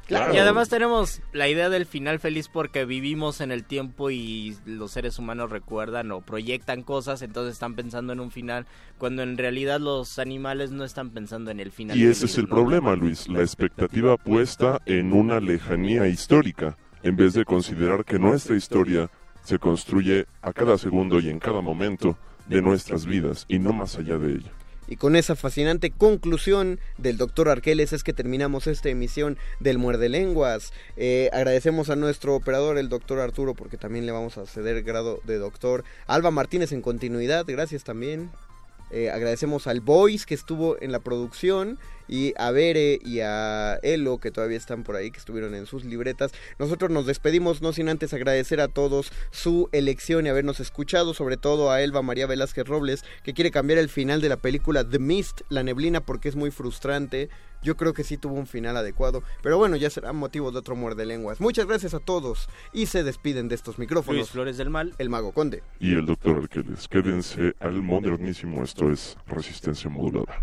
Y además tenemos la idea del final feliz porque vivimos en el tiempo y los seres humanos recuerdan o proyectan cosas, entonces están pensando en un final, cuando en realidad los animales no están pensando en el final. Y ese feliz, es el ¿no? problema, Luis, la expectativa puesta en una lejanía histórica, en vez de considerar que nuestra historia se construye a cada segundo y en cada momento de nuestras vidas y no más allá de ella. Y con esa fascinante conclusión del doctor Arqueles es que terminamos esta emisión del Muerde Lenguas. Eh, agradecemos a nuestro operador, el doctor Arturo, porque también le vamos a ceder grado de doctor. Alba Martínez en continuidad, gracias también. Eh, agradecemos al Boys que estuvo en la producción y a Bere y a Elo que todavía están por ahí, que estuvieron en sus libretas. Nosotros nos despedimos no sin antes agradecer a todos su elección y habernos escuchado, sobre todo a Elba María Velázquez Robles, que quiere cambiar el final de la película The Mist, La Neblina, porque es muy frustrante. Yo creo que sí tuvo un final adecuado, pero bueno, ya será motivo de otro muerde lenguas. Muchas gracias a todos y se despiden de estos micrófonos. Luis Flores del Mal, el Mago Conde. Y el doctor Arqueles, quédense al modernísimo, esto es resistencia modulada.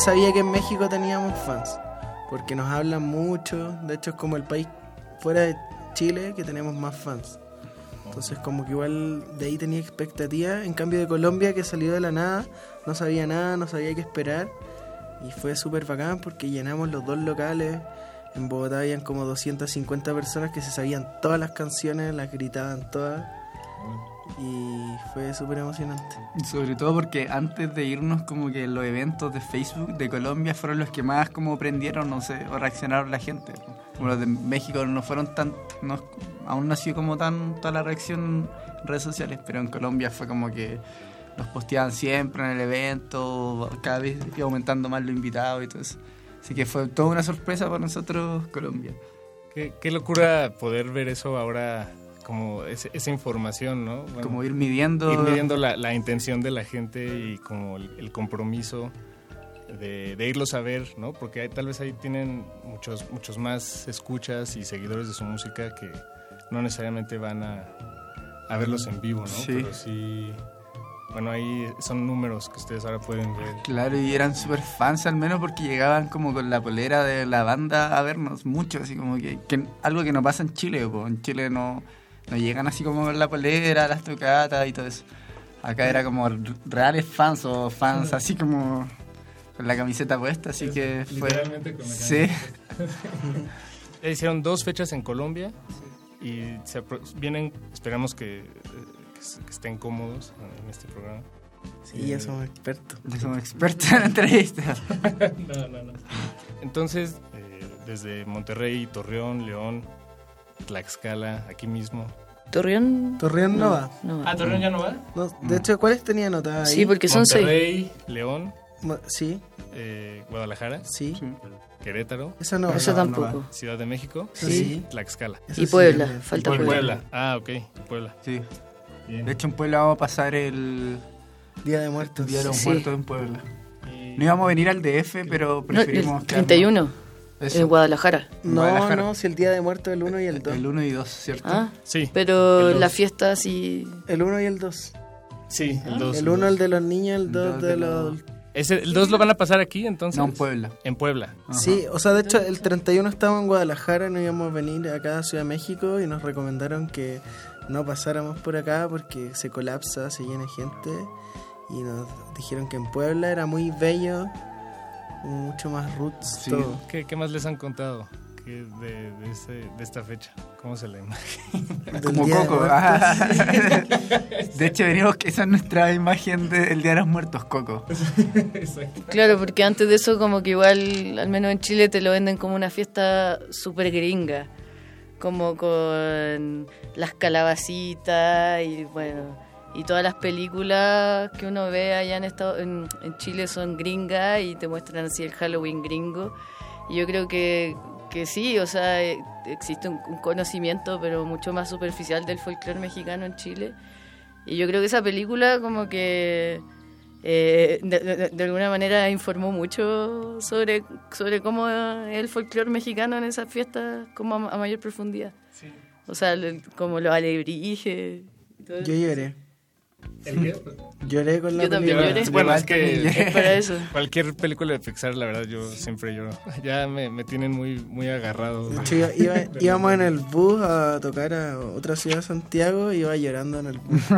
Sabía que en México teníamos fans, porque nos hablan mucho, de hecho es como el país fuera de Chile que tenemos más fans. Entonces como que igual de ahí tenía expectativa, en cambio de Colombia que salió de la nada, no sabía nada, no sabía qué esperar. Y fue súper bacán porque llenamos los dos locales. En Bogotá habían como 250 personas que se sabían todas las canciones, las gritaban todas y fue súper emocionante. Sobre todo porque antes de irnos como que los eventos de Facebook de Colombia fueron los que más como prendieron, no sé, o reaccionaron la gente. Como los de México no fueron tan, no, aún no ha sido como tan toda la reacción en redes sociales, pero en Colombia fue como que los posteaban siempre en el evento, cada vez iba aumentando más los invitados y todo eso. Así que fue toda una sorpresa para nosotros Colombia. Qué, qué locura poder ver eso ahora como ese- esa información, ¿no? Como ir midiendo- Ir midiendo la, la intención de la gente y como el, el compromiso de, de irlos a ver, ¿no? Porque hay- tal vez ahí tienen muchos, muchos más escuchas y seguidores de su música que no necesariamente van a, a verlos en vivo, ¿no? Sí. Pero sí, bueno, ahí son números que ustedes ahora pueden ver. Claro, y eran súper fans al menos porque llegaban como con la polera de la banda a vernos mucho, así como que, que algo que no pasa en Chile, po. en Chile no, no llegan así como con la polera, las tocatas y todo eso. Acá era como reales fans o fans así como con la camiseta puesta, así que fue... Literalmente con la Sí. Ya Hicieron dos fechas en Colombia y se vienen, esperamos que, eh, que estén cómodos en este programa. Sí, ya somos expertos. Ya somos expertos en entrevistas. no, no, no. Entonces, eh, desde Monterrey, Torreón, León, Tlaxcala, aquí mismo. Torreón. Torreón no, va. no va. Ah, ¿Torreón ya no va? No, de hecho, ¿cuáles tenía anotadas ahí? Sí, porque son seis. Monterrey, León, Mo- Sí, eh, Guadalajara, sí. Querétaro, Esa no. Eso no, tampoco. no va. Ciudad de México, Sí. Tlaxcala. Esa Y sí, Puebla, me- falta Puebla. Puebla. Ah, ok, Puebla. Sí. De hecho en Puebla vamos a pasar el Día de Muertos. Día de los Sí. Muertos en Puebla. No íbamos a venir al DF, pero No, el preferimos... quedarnos- 31. Eso. En Guadalajara. No, Guadalajara. no, si el Día de Muertos el 1 y el 2. El 1 y 2, ¿cierto? Ah, Sí. pero el la fiesta sí. El 1 y el 2. Sí, el 2. El 1 el de los niños, el 2 dos de de los... ¿El 2 lo van a pasar aquí entonces? No, en Puebla. En Puebla. Sí, o sea, de hecho el 31 estábamos en Guadalajara, no íbamos a venir acá a Ciudad de México y nos recomendaron que no pasáramos por acá porque se colapsa, se llena gente y nos dijeron que en Puebla era muy bello, mucho más roots, Sí. todo. ¿Qué, qué más les han contado que de, de, ese- de esta fecha? ¿Cómo se la imagina? Como de Coco. Ah. De hecho, venimos que esa es nuestra imagen del Día de los Muertos, Coco. Claro, porque antes de eso, como que igual, al menos en Chile, te lo venden como una fiesta súper gringa. Como con las calabacitas y bueno. Y todas las películas que uno ve allá en, Estado- en, en Chile son gringas y te muestran así el Halloween gringo. Y yo creo que, que sí, o sea, eh, existe un, un conocimiento, pero mucho más superficial del folclore mexicano en Chile. Y yo creo que esa película como que eh, de, de- de alguna manera informó mucho sobre, sobre cómo es el folclore mexicano en esas fiestas como a, a mayor profundidad. O sea, el- como los alebrijes. y todo Lloré. Con la Yo también película. lloré. Bueno, es que para eso. cualquier película de Pixar, la verdad, yo siempre lloro. Ya me, me tienen muy, muy agarrado. De hecho, iba- iba- íbamos en el bus a tocar a otra ciudad, Santiago, y iba llorando en el bus.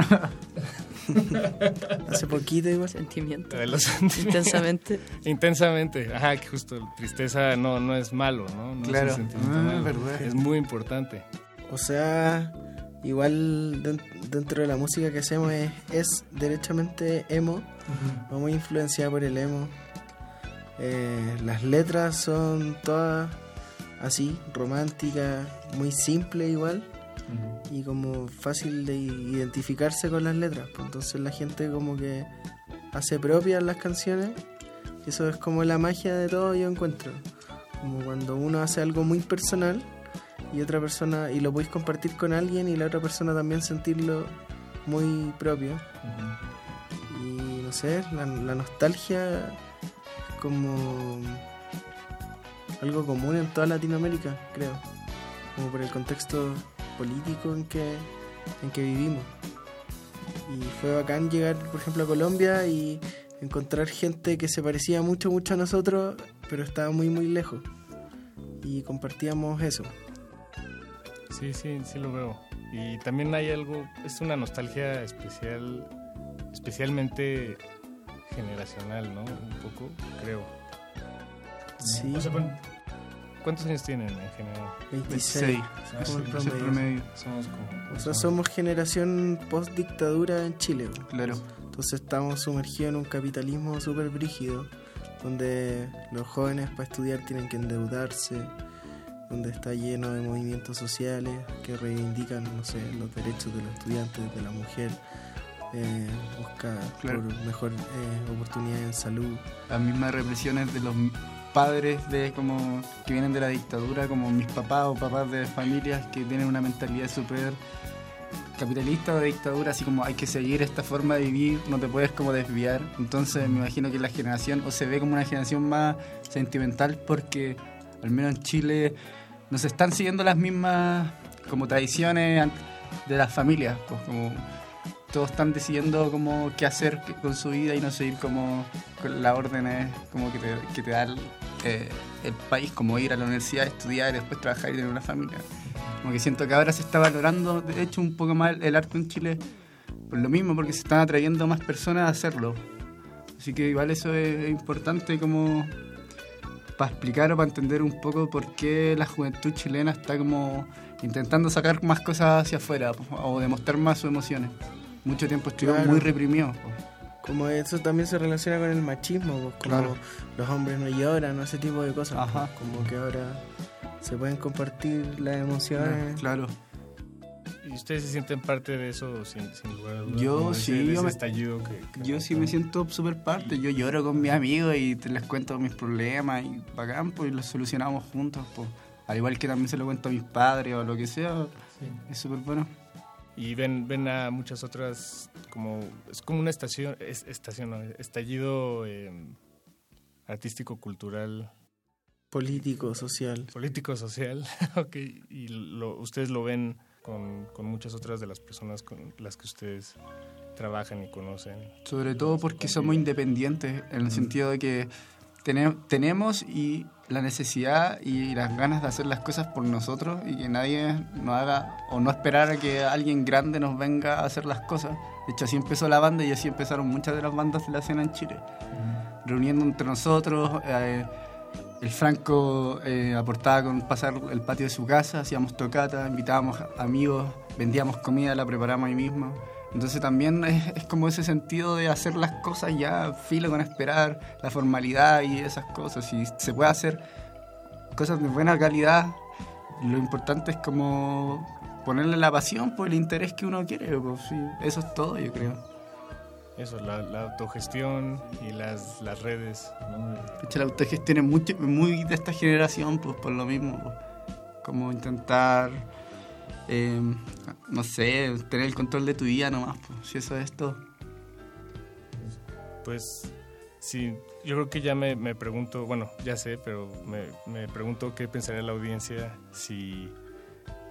Hace poquito igual. Sentimiento. De los sentimientos. Intensamente. Intensamente. Ajá, que justo tristeza no, no es malo, ¿no? No Claro. es un sentimiento Ah, malo. verdad. Es muy importante. O sea, igual den- dentro de la música que hacemos es, es derechamente emo, va muy influenciada por el emo. Eh, las letras son todas así, románticas, muy simples igual y como fácil de identificarse con las letras. pues entonces la gente como que hace propias las canciones. Eso es como la magia de todo yo encuentro. Como cuando uno hace algo muy personal y otra persona y lo podéis compartir con alguien y la otra persona también sentirlo muy propio. Y no sé, la, la nostalgia es como algo común en toda Latinoamérica, creo. Como por el contexto político en que, en que vivimos. Y fue bacán llegar, por ejemplo, a Colombia y encontrar gente que se parecía mucho, mucho a nosotros, pero estaba muy, muy lejos. Y compartíamos eso. Sí, sí, sí lo veo. Y también hay algo, es una nostalgia especial, especialmente generacional, ¿no? Un poco, creo. Sí. O sea, ¿cuán- ¿Cuántos años tienen en general? 26. Ah, como el sí, promedio. promedio. Somos como... O sea, somos generación post dictadura en Chile. güey. Claro. Entonces estamos sumergidos en un capitalismo súper brígido, donde los jóvenes para estudiar tienen que endeudarse, donde está lleno de movimientos sociales que reivindican, no sé, los derechos de los estudiantes, de la mujer, eh, busca Claro. por mejor eh, oportunidad en salud. las mismas represiones de los padres de como que vienen de la dictadura como mis papás o papás de familias que tienen una mentalidad súper capitalista o de dictadura así como hay que seguir esta forma de vivir no te puedes como desviar entonces me imagino que la generación o se ve como una generación más sentimental porque al menos en Chile no se están siguiendo las mismas como tradiciones de las familias pues como todos están decidiendo como qué hacer con su vida y no seguir como con las órdenes como que te, que te da el, eh, país, como ir a la universidad, estudiar y después trabajar y tener una familia. Como que siento que ahora se está valorando, de hecho, un poco más el, el arte en Chile por lo mismo, porque se están atrayendo más personas a hacerlo. Así que igual eso es importante como para explicar o para entender un poco por qué la juventud chilena está como intentando sacar más cosas hacia afuera o demostrar más sus emociones. Mucho tiempo estuvieron Claro. muy reprimidos. Como eso también se relaciona con el machismo, pues, como Claro. los hombres no lloran, ese tipo de cosas. pues, como que ahora se pueden compartir las emociones. Claro. ¿Y ustedes se sienten parte de eso sin, sin lugar a dudas? Yo ese- sí, de yo ese me- estallido que... que- Yo sí me siento súper parte. Yo lloro con mis amigos y te les cuento mis problemas y bacán, pues y los solucionamos juntos. Pues. Al igual que también se lo cuento a mis padres o lo que sea. Es súper bueno. Y ven, ven a muchas otras, como es como una estación, es- estación, no, estallido eh, artístico, cultural. Político, social. Político, social, ok. Y lo, ustedes lo ven con, con muchas otras de las personas con las que ustedes trabajan y conocen. Sobre todo porque somos independientes, en el sentido de que tene- tenemos y la necesidad y las ganas de hacer las cosas por nosotros y que nadie nos haga o no esperar a que alguien grande nos venga a hacer las cosas. De hecho, así empezó la banda y así empezaron muchas de las bandas de la escena en Chile. Reuniendo entre nosotros, eh, el Franco eh, aportaba con pasar el patio de su casa, hacíamos tocata, invitábamos amigos, vendíamos comida, la preparamos ahí mismo. Entonces también es, como ese sentido de hacer las cosas ya filo con esperar, la formalidad y esas cosas. Y se puede hacer cosas de buena calidad, lo importante es como ponerle la pasión por el interés que uno quiere. pues, eso es todo, yo creo. Eso, la, la autogestión y las, las redes. la autogestión es mucho, muy de esta generación, pues por lo mismo. pues. Como intentar, eh, no sé, tener el control de tu vida nomás, pues, si eso es todo. Pues sí, yo creo que ya me, me pregunto, bueno, ya sé, pero me, me pregunto qué pensaría la audiencia si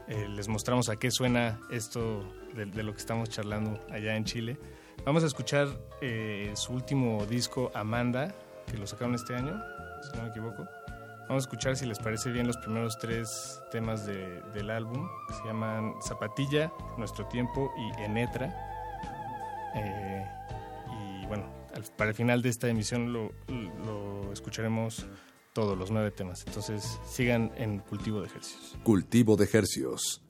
eh, les mostramos a qué suena esto de, de lo que estamos charlando allá en Chile. Vamos a escuchar eh, su último disco, Amanda, que lo sacaron este año, si no me equivoco. Vamos a escuchar si les parece bien los primeros tres temas de- del álbum, que se llaman Zapatilla, Nuestro Tiempo y Enetra. Eh, y bueno, para el final de esta emisión lo, lo escucharemos todos los nueve temas. Entonces sigan en Cultivo de Ejercicios. Cultivo de Hercios.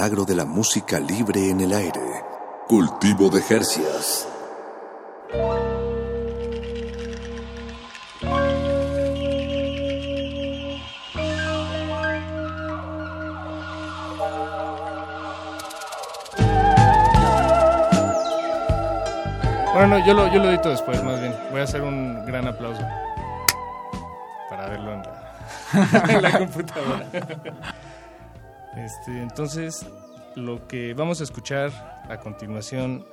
Milagro de la música libre en el aire. Cultivo de Jercias. Bueno, no, yo lo, yo lo edito después, más bien. Voy a hacer un gran aplauso para verlo en la, en la computadora. Este, entonces, lo que vamos a escuchar a continuación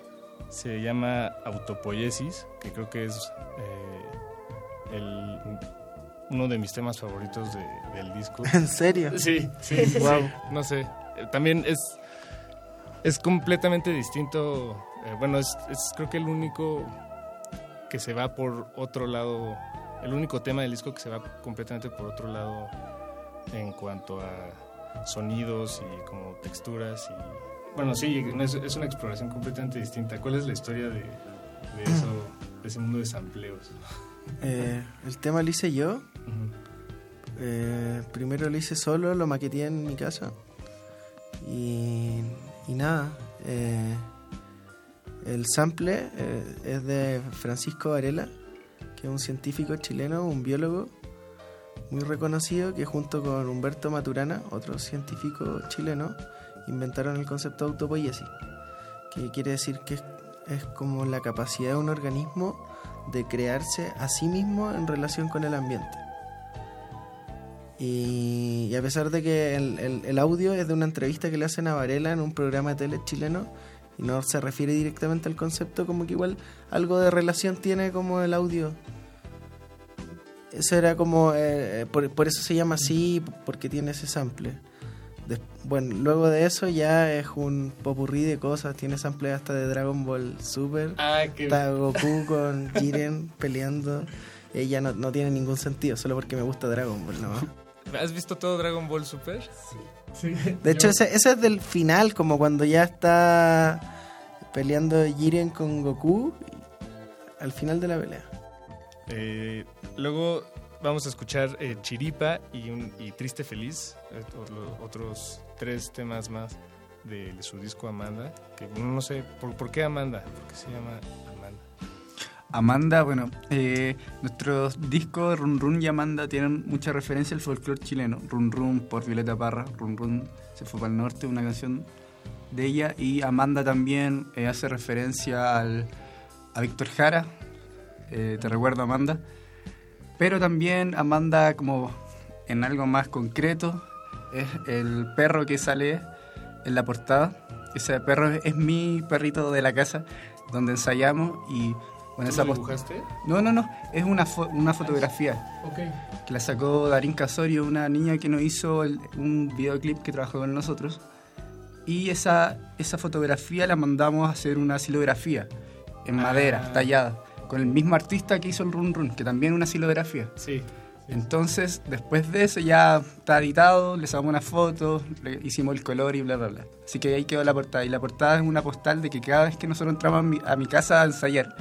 se llama Autopoiesis, que creo que es eh, el- uno de mis temas favoritos de- del disco. ¿En serio? Sí, sí, sí, Wow. no sé. Eh, También es, es completamente distinto. eh, bueno, es, es creo que el único que se va por otro lado, el único tema del disco que se va completamente por otro lado en cuanto a sonidos y como texturas y bueno sí es, es una exploración completamente distinta cuál es la historia de, de eso de ese mundo de sampleos Eh, el tema lo hice yo. Eh, primero lo hice solo, lo maqueteé en mi casa. Y, y nada, eh, el sample es de Francisco Varela, que es un científico chileno, un biólogo muy reconocido, que junto con Humberto Maturana, otro científico chileno, inventaron el concepto de autopoiesis, que quiere decir que es, como la capacidad de un organismo de crearse a sí mismo en relación con el ambiente. Y, a pesar de que el- el audio es de una entrevista que le hacen a Varela en un programa de tele chileno y no se refiere directamente al concepto, como que igual algo de relación tiene como el audio. Eso era como, eh, por, por eso se llama así, porque tiene ese sample. Bueno, luego de eso ya es un popurrí de cosas, tiene sample hasta de Dragon Ball Super. Ah, qué- Está Goku con Jiren peleando. Ella no, no tiene ningún sentido, solo porque me gusta Dragon Ball, ¿no? ¿has visto todo Dragon Ball Super? sí, De hecho, Yo- ese, ese es del final, como cuando ya está peleando Jiren con Goku al final de la pelea. Eh, luego vamos a escuchar eh, Chiripa y, Triste Feliz, eh, o- lo- otros tres temas más de su disco Amanda, que no sé, ¿por, por qué Amanda? ¿Por qué se llama Amanda? Amanda, bueno, eh, nuestros discos Run Run y Amanda tienen mucha referencia al folclore chileno. Run Run por Violeta Parra, Run Run se fue para el norte, una canción de ella. Y Amanda también eh, hace referencia al, a Víctor Jara, eh, te recuerdo Amanda. Pero también Amanda, como en algo más concreto, es el perro que sale en la portada. Ese perro es, mi perrito de la casa, donde ensayamos y bueno, ¿Tú esa lo dibujaste? No, no, no, es una, fo- una fotografía Ok. que la sacó Darín Casorio, una niña que nos hizo el- un videoclip que trabajó con nosotros. Y esa, esa fotografía la mandamos a hacer una silografía en madera, Ah. tallada, con el mismo artista que hizo el Run Run, que también una silografía. Sí. Entonces, después de eso ya está editado, le sacamos una foto, le hicimos el color y bla, bla, bla. Así que ahí quedó la portada. Y la portada es una postal de que cada vez que nosotros entramos a mi, a mi casa a ensayar,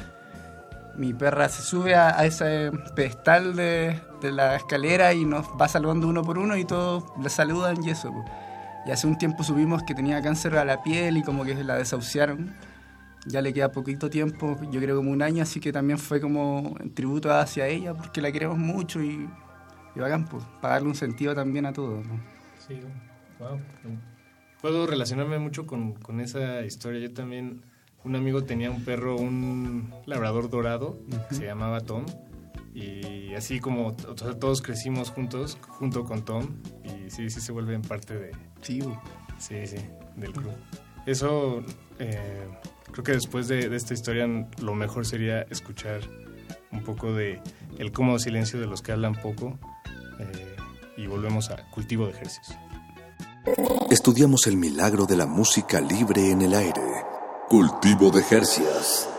mi perra se sube a, a ese pedestal de, de la escalera y nos va saludando uno por uno y todos le saludan y eso. Y hace un tiempo supimos que tenía cáncer a la piel y como que la desahuciaron. Ya le queda poquito tiempo, yo creo como un año, así que también fue como en tributo hacia ella porque la queremos mucho y, y bacán, pues, para darle un sentido también a todo. ¿no? Sí, wow. Puedo relacionarme mucho con, con esa historia. Yo también, un amigo tenía un perro, un labrador dorado, que se llamaba Tom. Y así como todos crecimos juntos, junto con Tom. Y sí, sí se vuelven parte de... Sí, sí, sí, del club. Eso, eh, creo que después de, de esta historia, lo mejor sería escuchar un poco de el cómodo silencio de los que hablan poco. eh, y volvemos a cultivo de ejercicios. Estudiamos el milagro de la música libre en el aire. Cultivo de Jercias.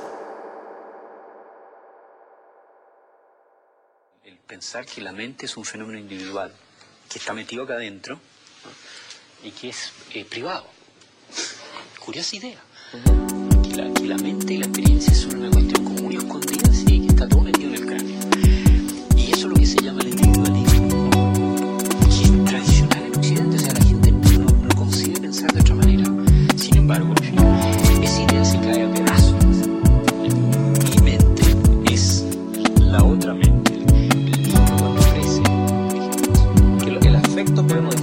el pensar que la mente es un fenómeno individual, que está metido acá adentro ¿no? y que es eh, privado. Curiosa idea la, que la mente y la experiencia son una cuestión como muy escondida y que está todo metido en el cráneo. Y eso es lo que se llama el individualismo, es tradicional en Occidente, o sea, la gente no, no consigue pensar de otra manera. Sin embargo, esa idea se cae a pedazos. Mi mente es la otra mente, el niño cuando crece, que el afecto podemos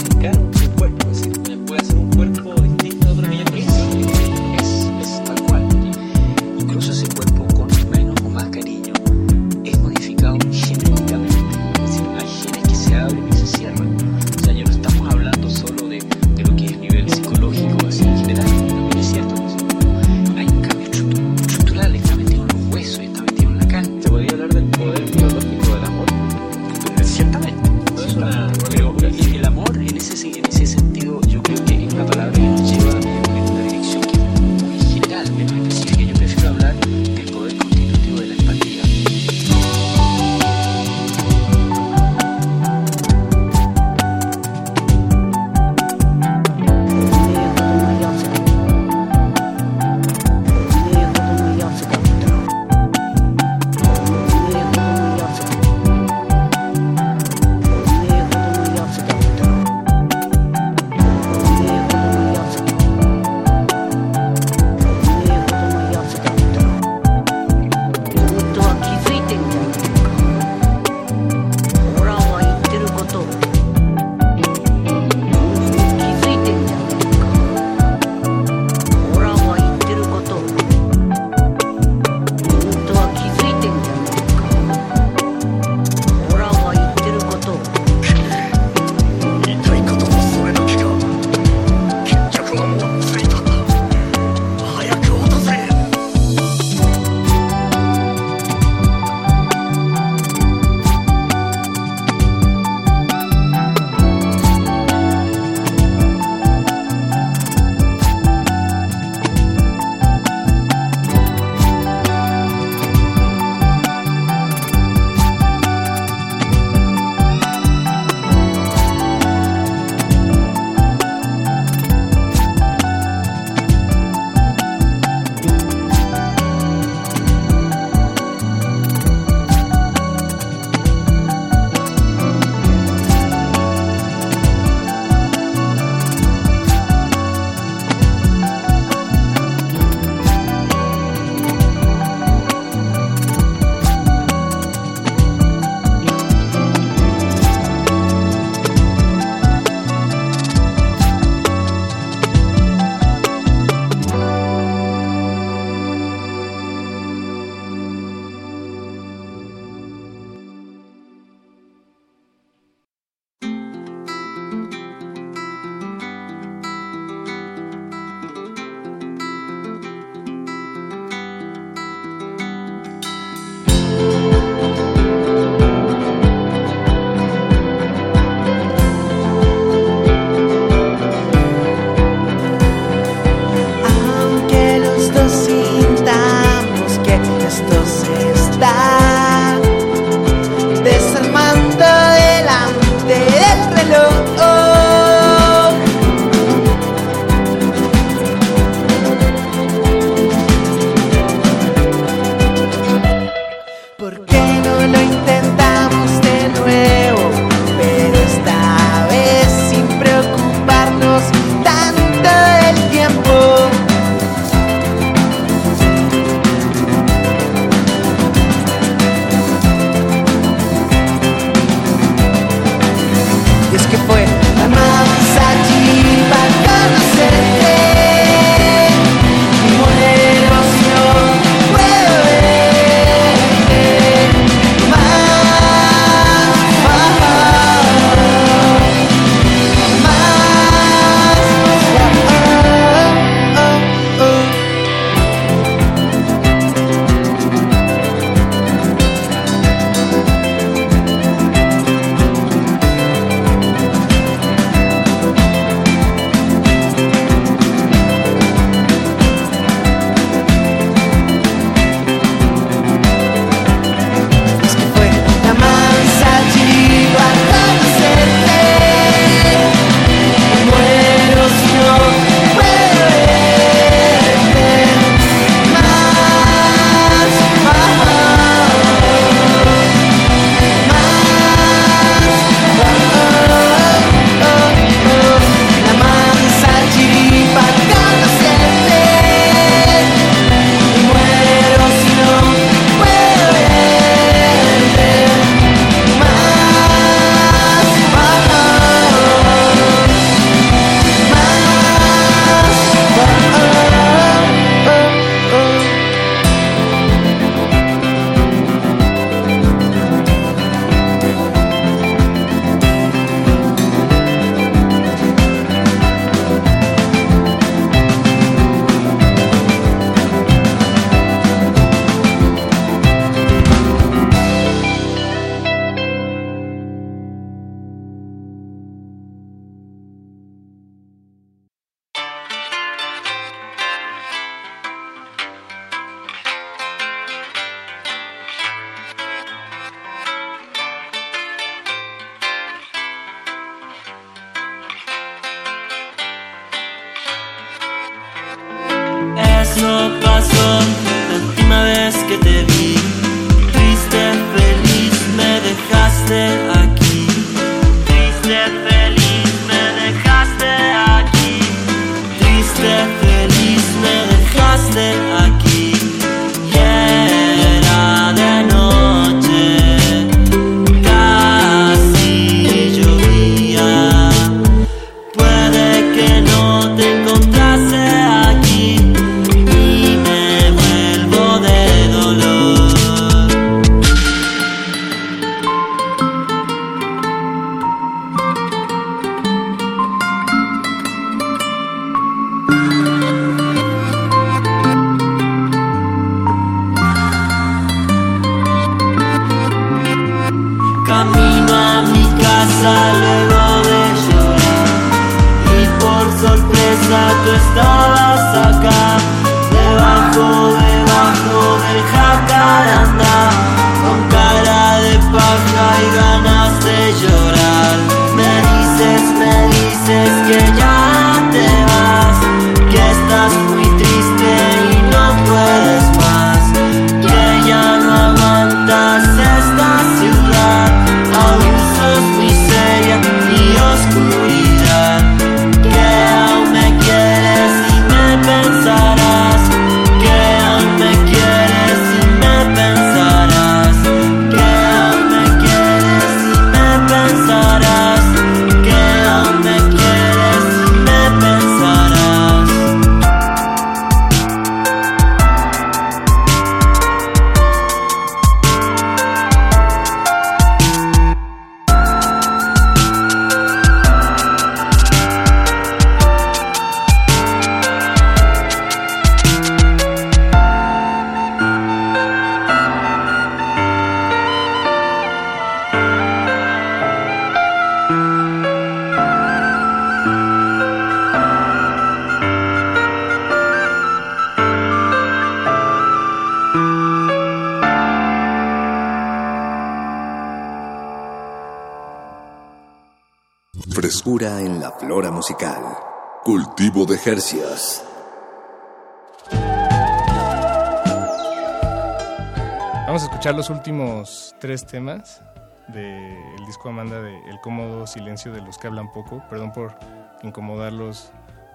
tres temas del disco Amanda de El cómodo silencio de los que hablan poco. Perdón por incomodarlos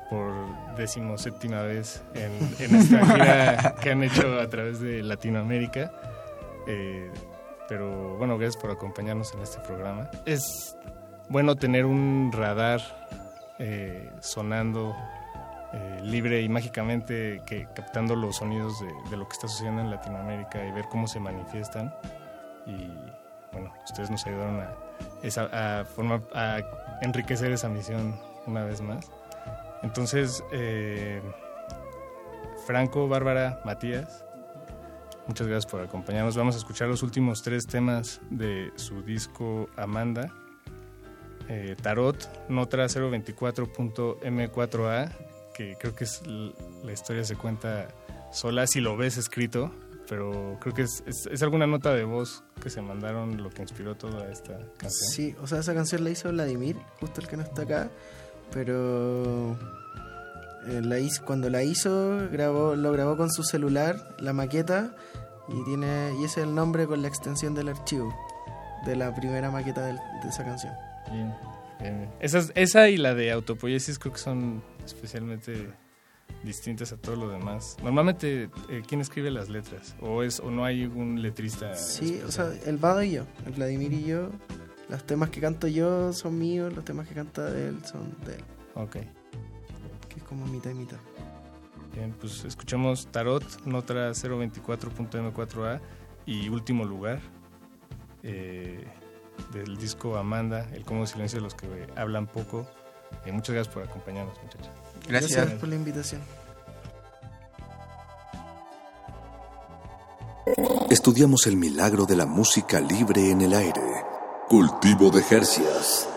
por decimoséptima vez en, en esta gira que han hecho a través de Latinoamérica. Eh, pero bueno, gracias por acompañarnos en este programa. Es bueno tener un radar eh, sonando eh, libre y mágicamente que captando los sonidos de, de lo que está sucediendo en Latinoamérica y ver cómo se manifiestan ustedes nos ayudaron a, formar, a enriquecer esa misión una vez más. Entonces eh, Franco, Bárbara, Matías muchas gracias por acompañarnos. Vamos a escuchar los últimos tres temas de su disco Amanda eh, Tarot, Notra 024.m4a, que creo que es la historia se cuenta sola si lo ves escrito, pero creo que es, es- es alguna nota de voz que se mandaron lo que inspiró toda esta canción. Sí, o sea, esa canción la hizo Vladimir, justo el que no está acá, pero eh, la hizo, cuando la hizo, grabó, lo grabó con su celular, la maqueta, y tiene y ese es el nombre con la extensión del archivo de la primera maqueta del- de esa canción. Bien, bien, bien. Esas- esa y la de autopoiesis creo que son especialmente distintas a todo lo demás. Normalmente, eh, ¿quién escribe las letras? ¿O es o no hay un letrista? Sí, o sea, el Vado y yo, el Vladimir y yo, los temas que canto yo son míos, los temas que canta él son de él. Ok. Que es como mitad y mitad. Bien, pues escuchamos Tarot, Notra 024.m4a y Último Lugar eh, del disco Amanda, El Cómodo Silencio de los que hablan poco. Eh, muchas gracias por acompañarnos, muchachos. Gracias por la invitación. Estudiamos el milagro de la música libre en el aire. Cultivo de Jercias.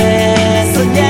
Yes. soñé.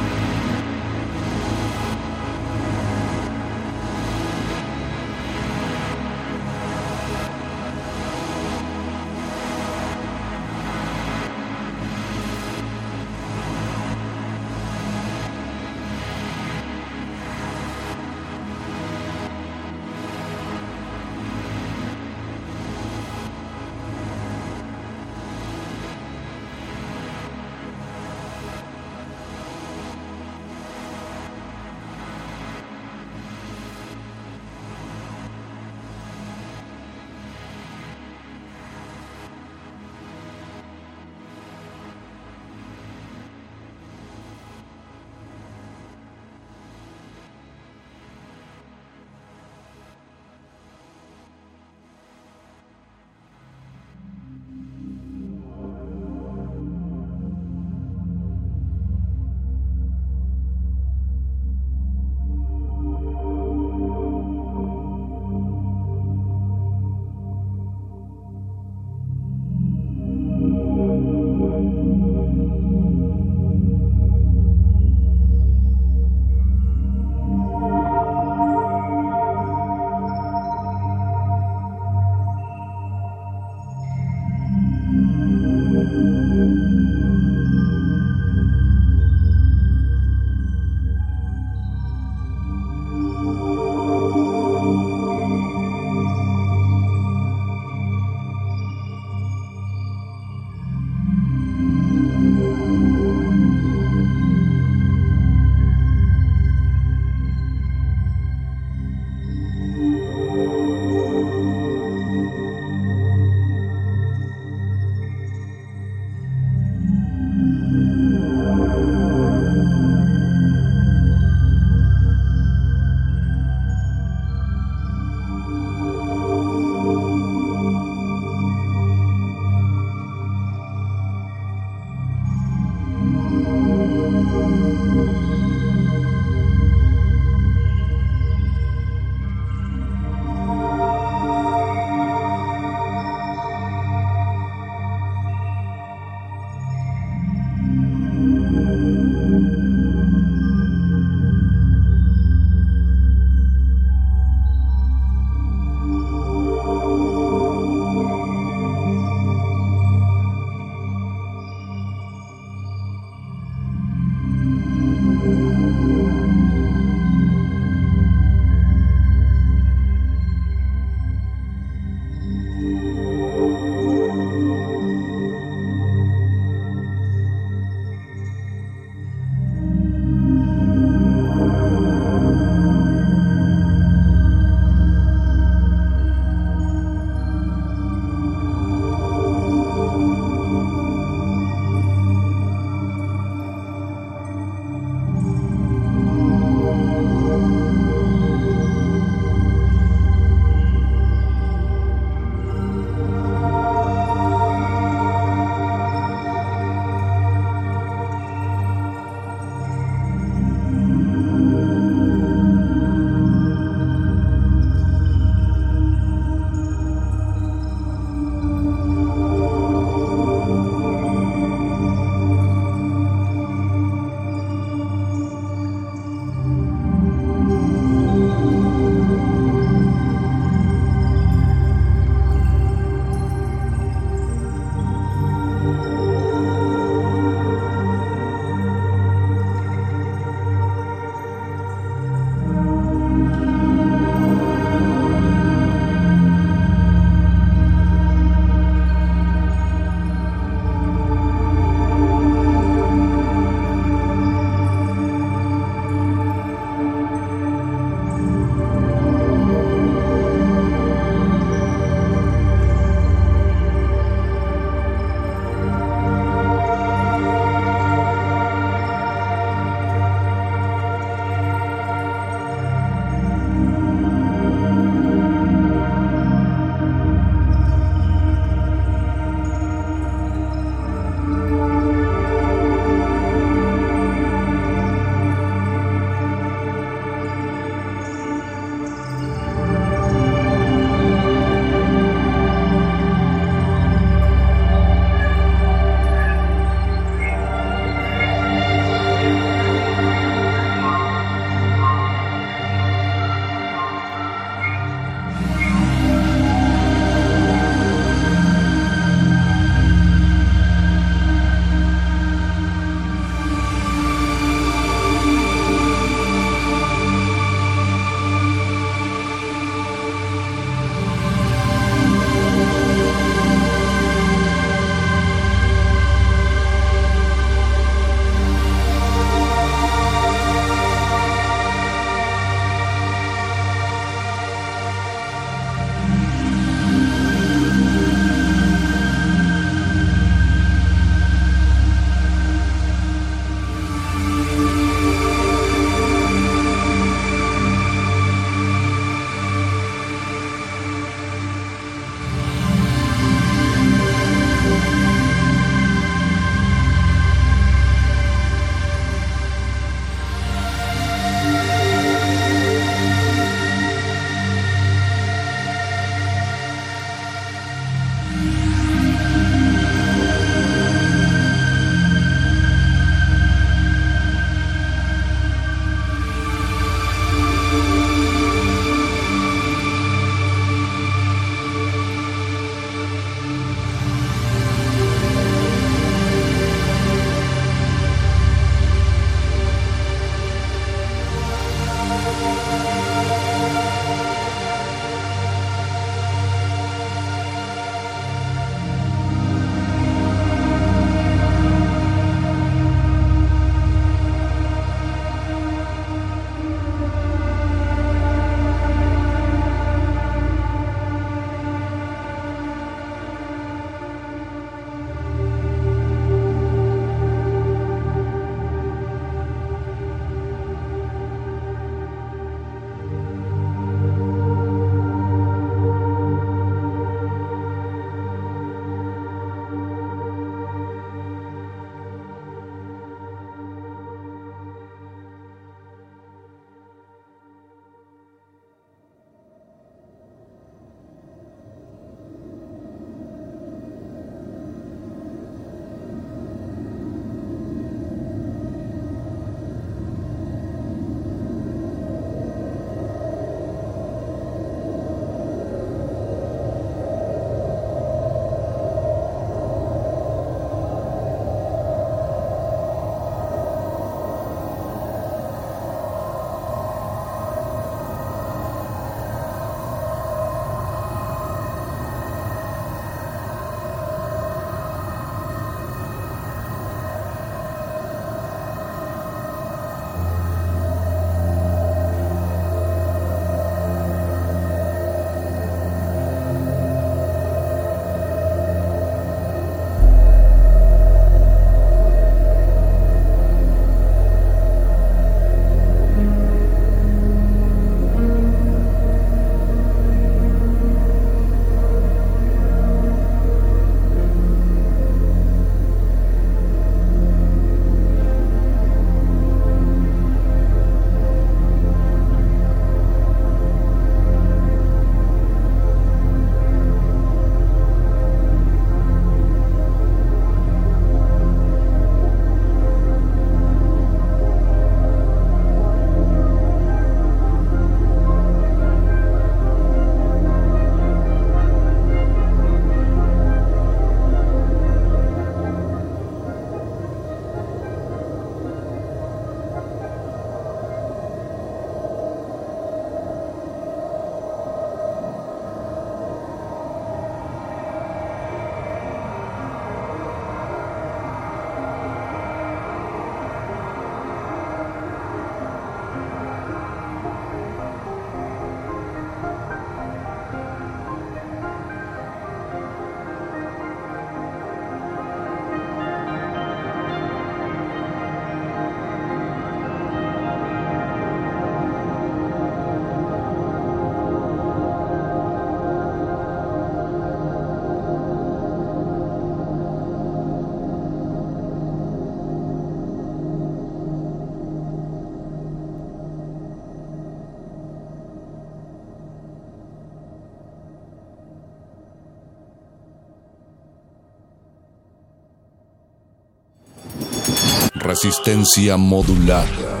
Resistencia modulada.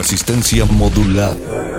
Resistencia modulada.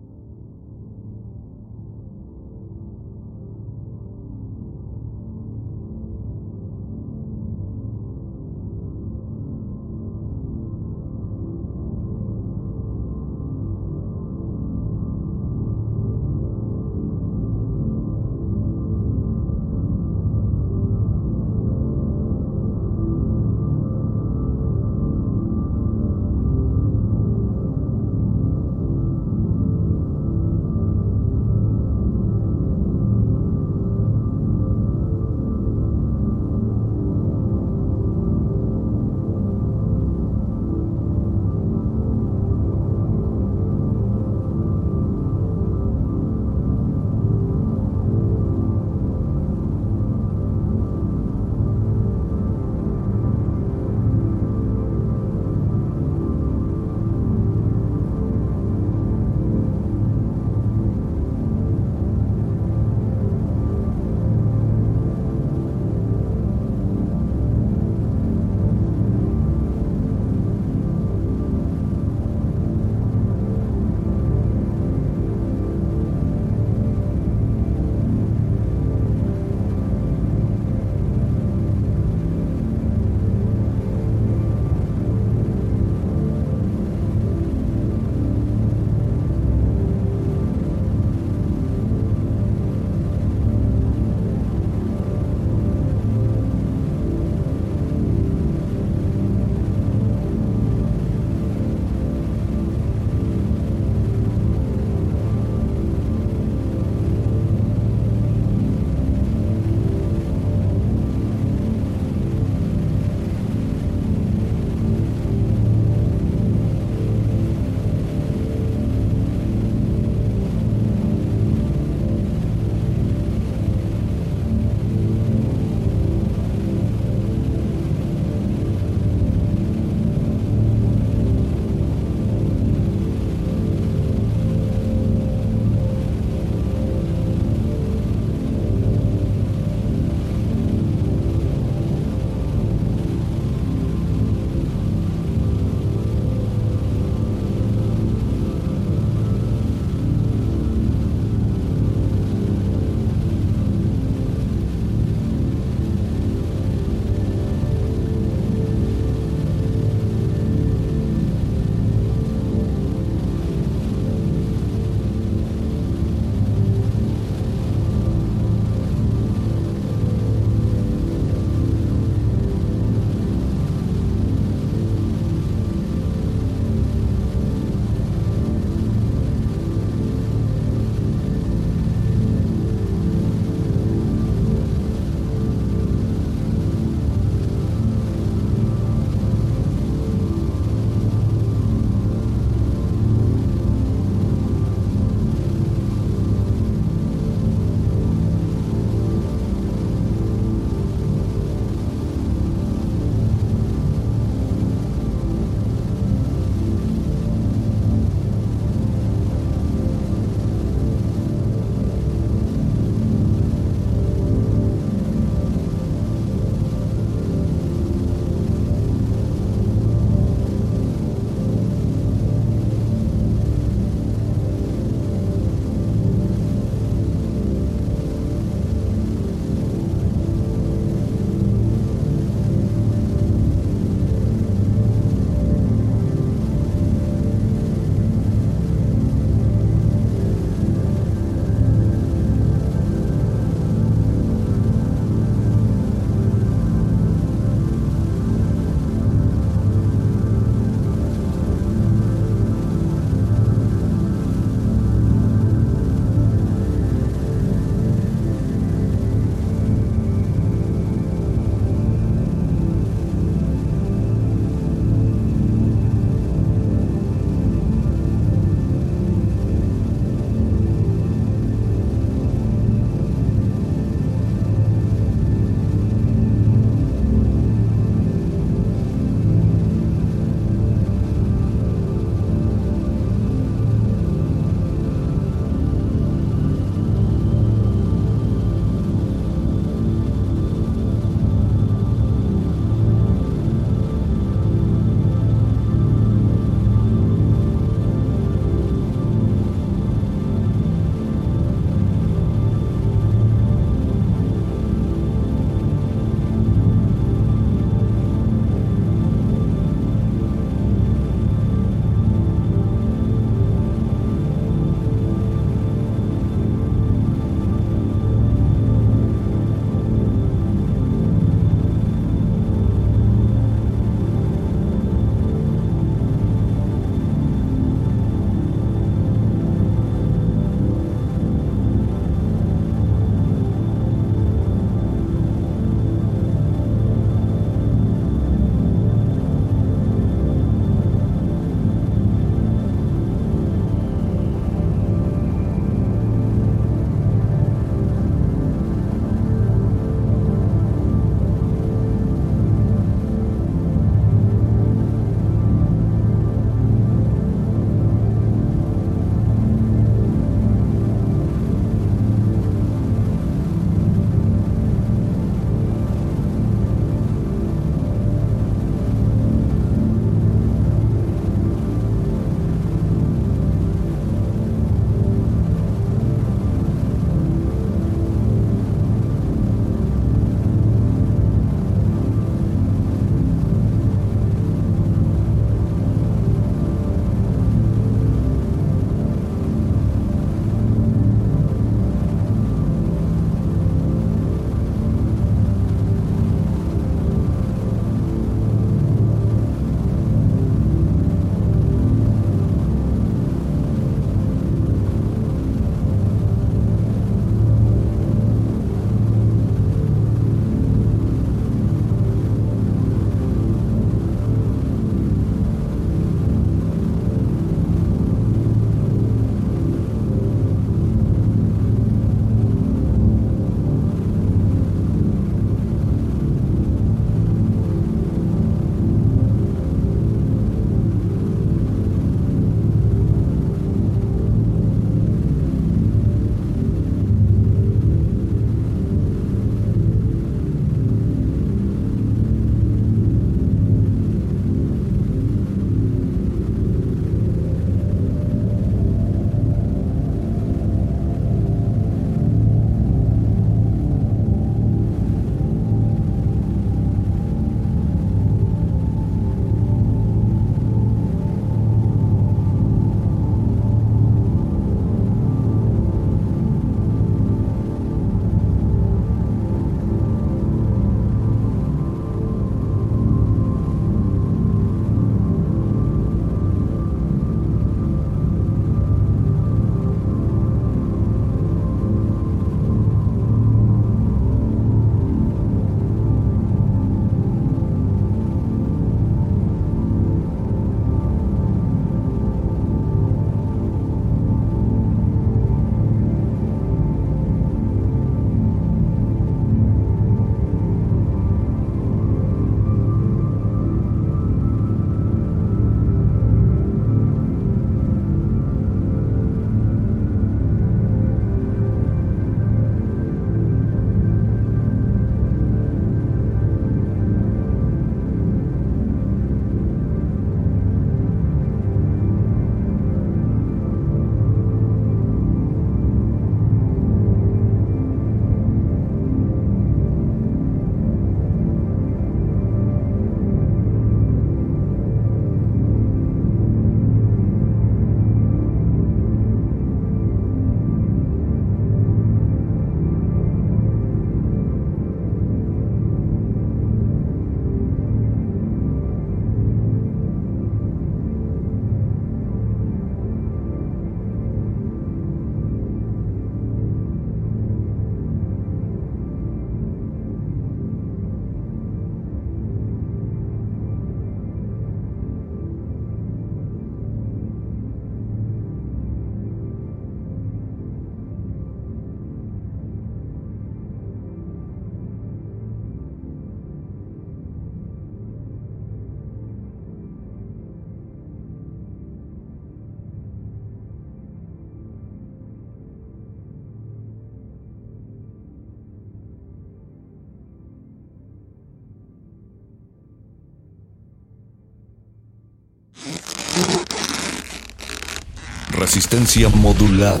Resistencia modulada.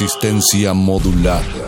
Resistencia modulada.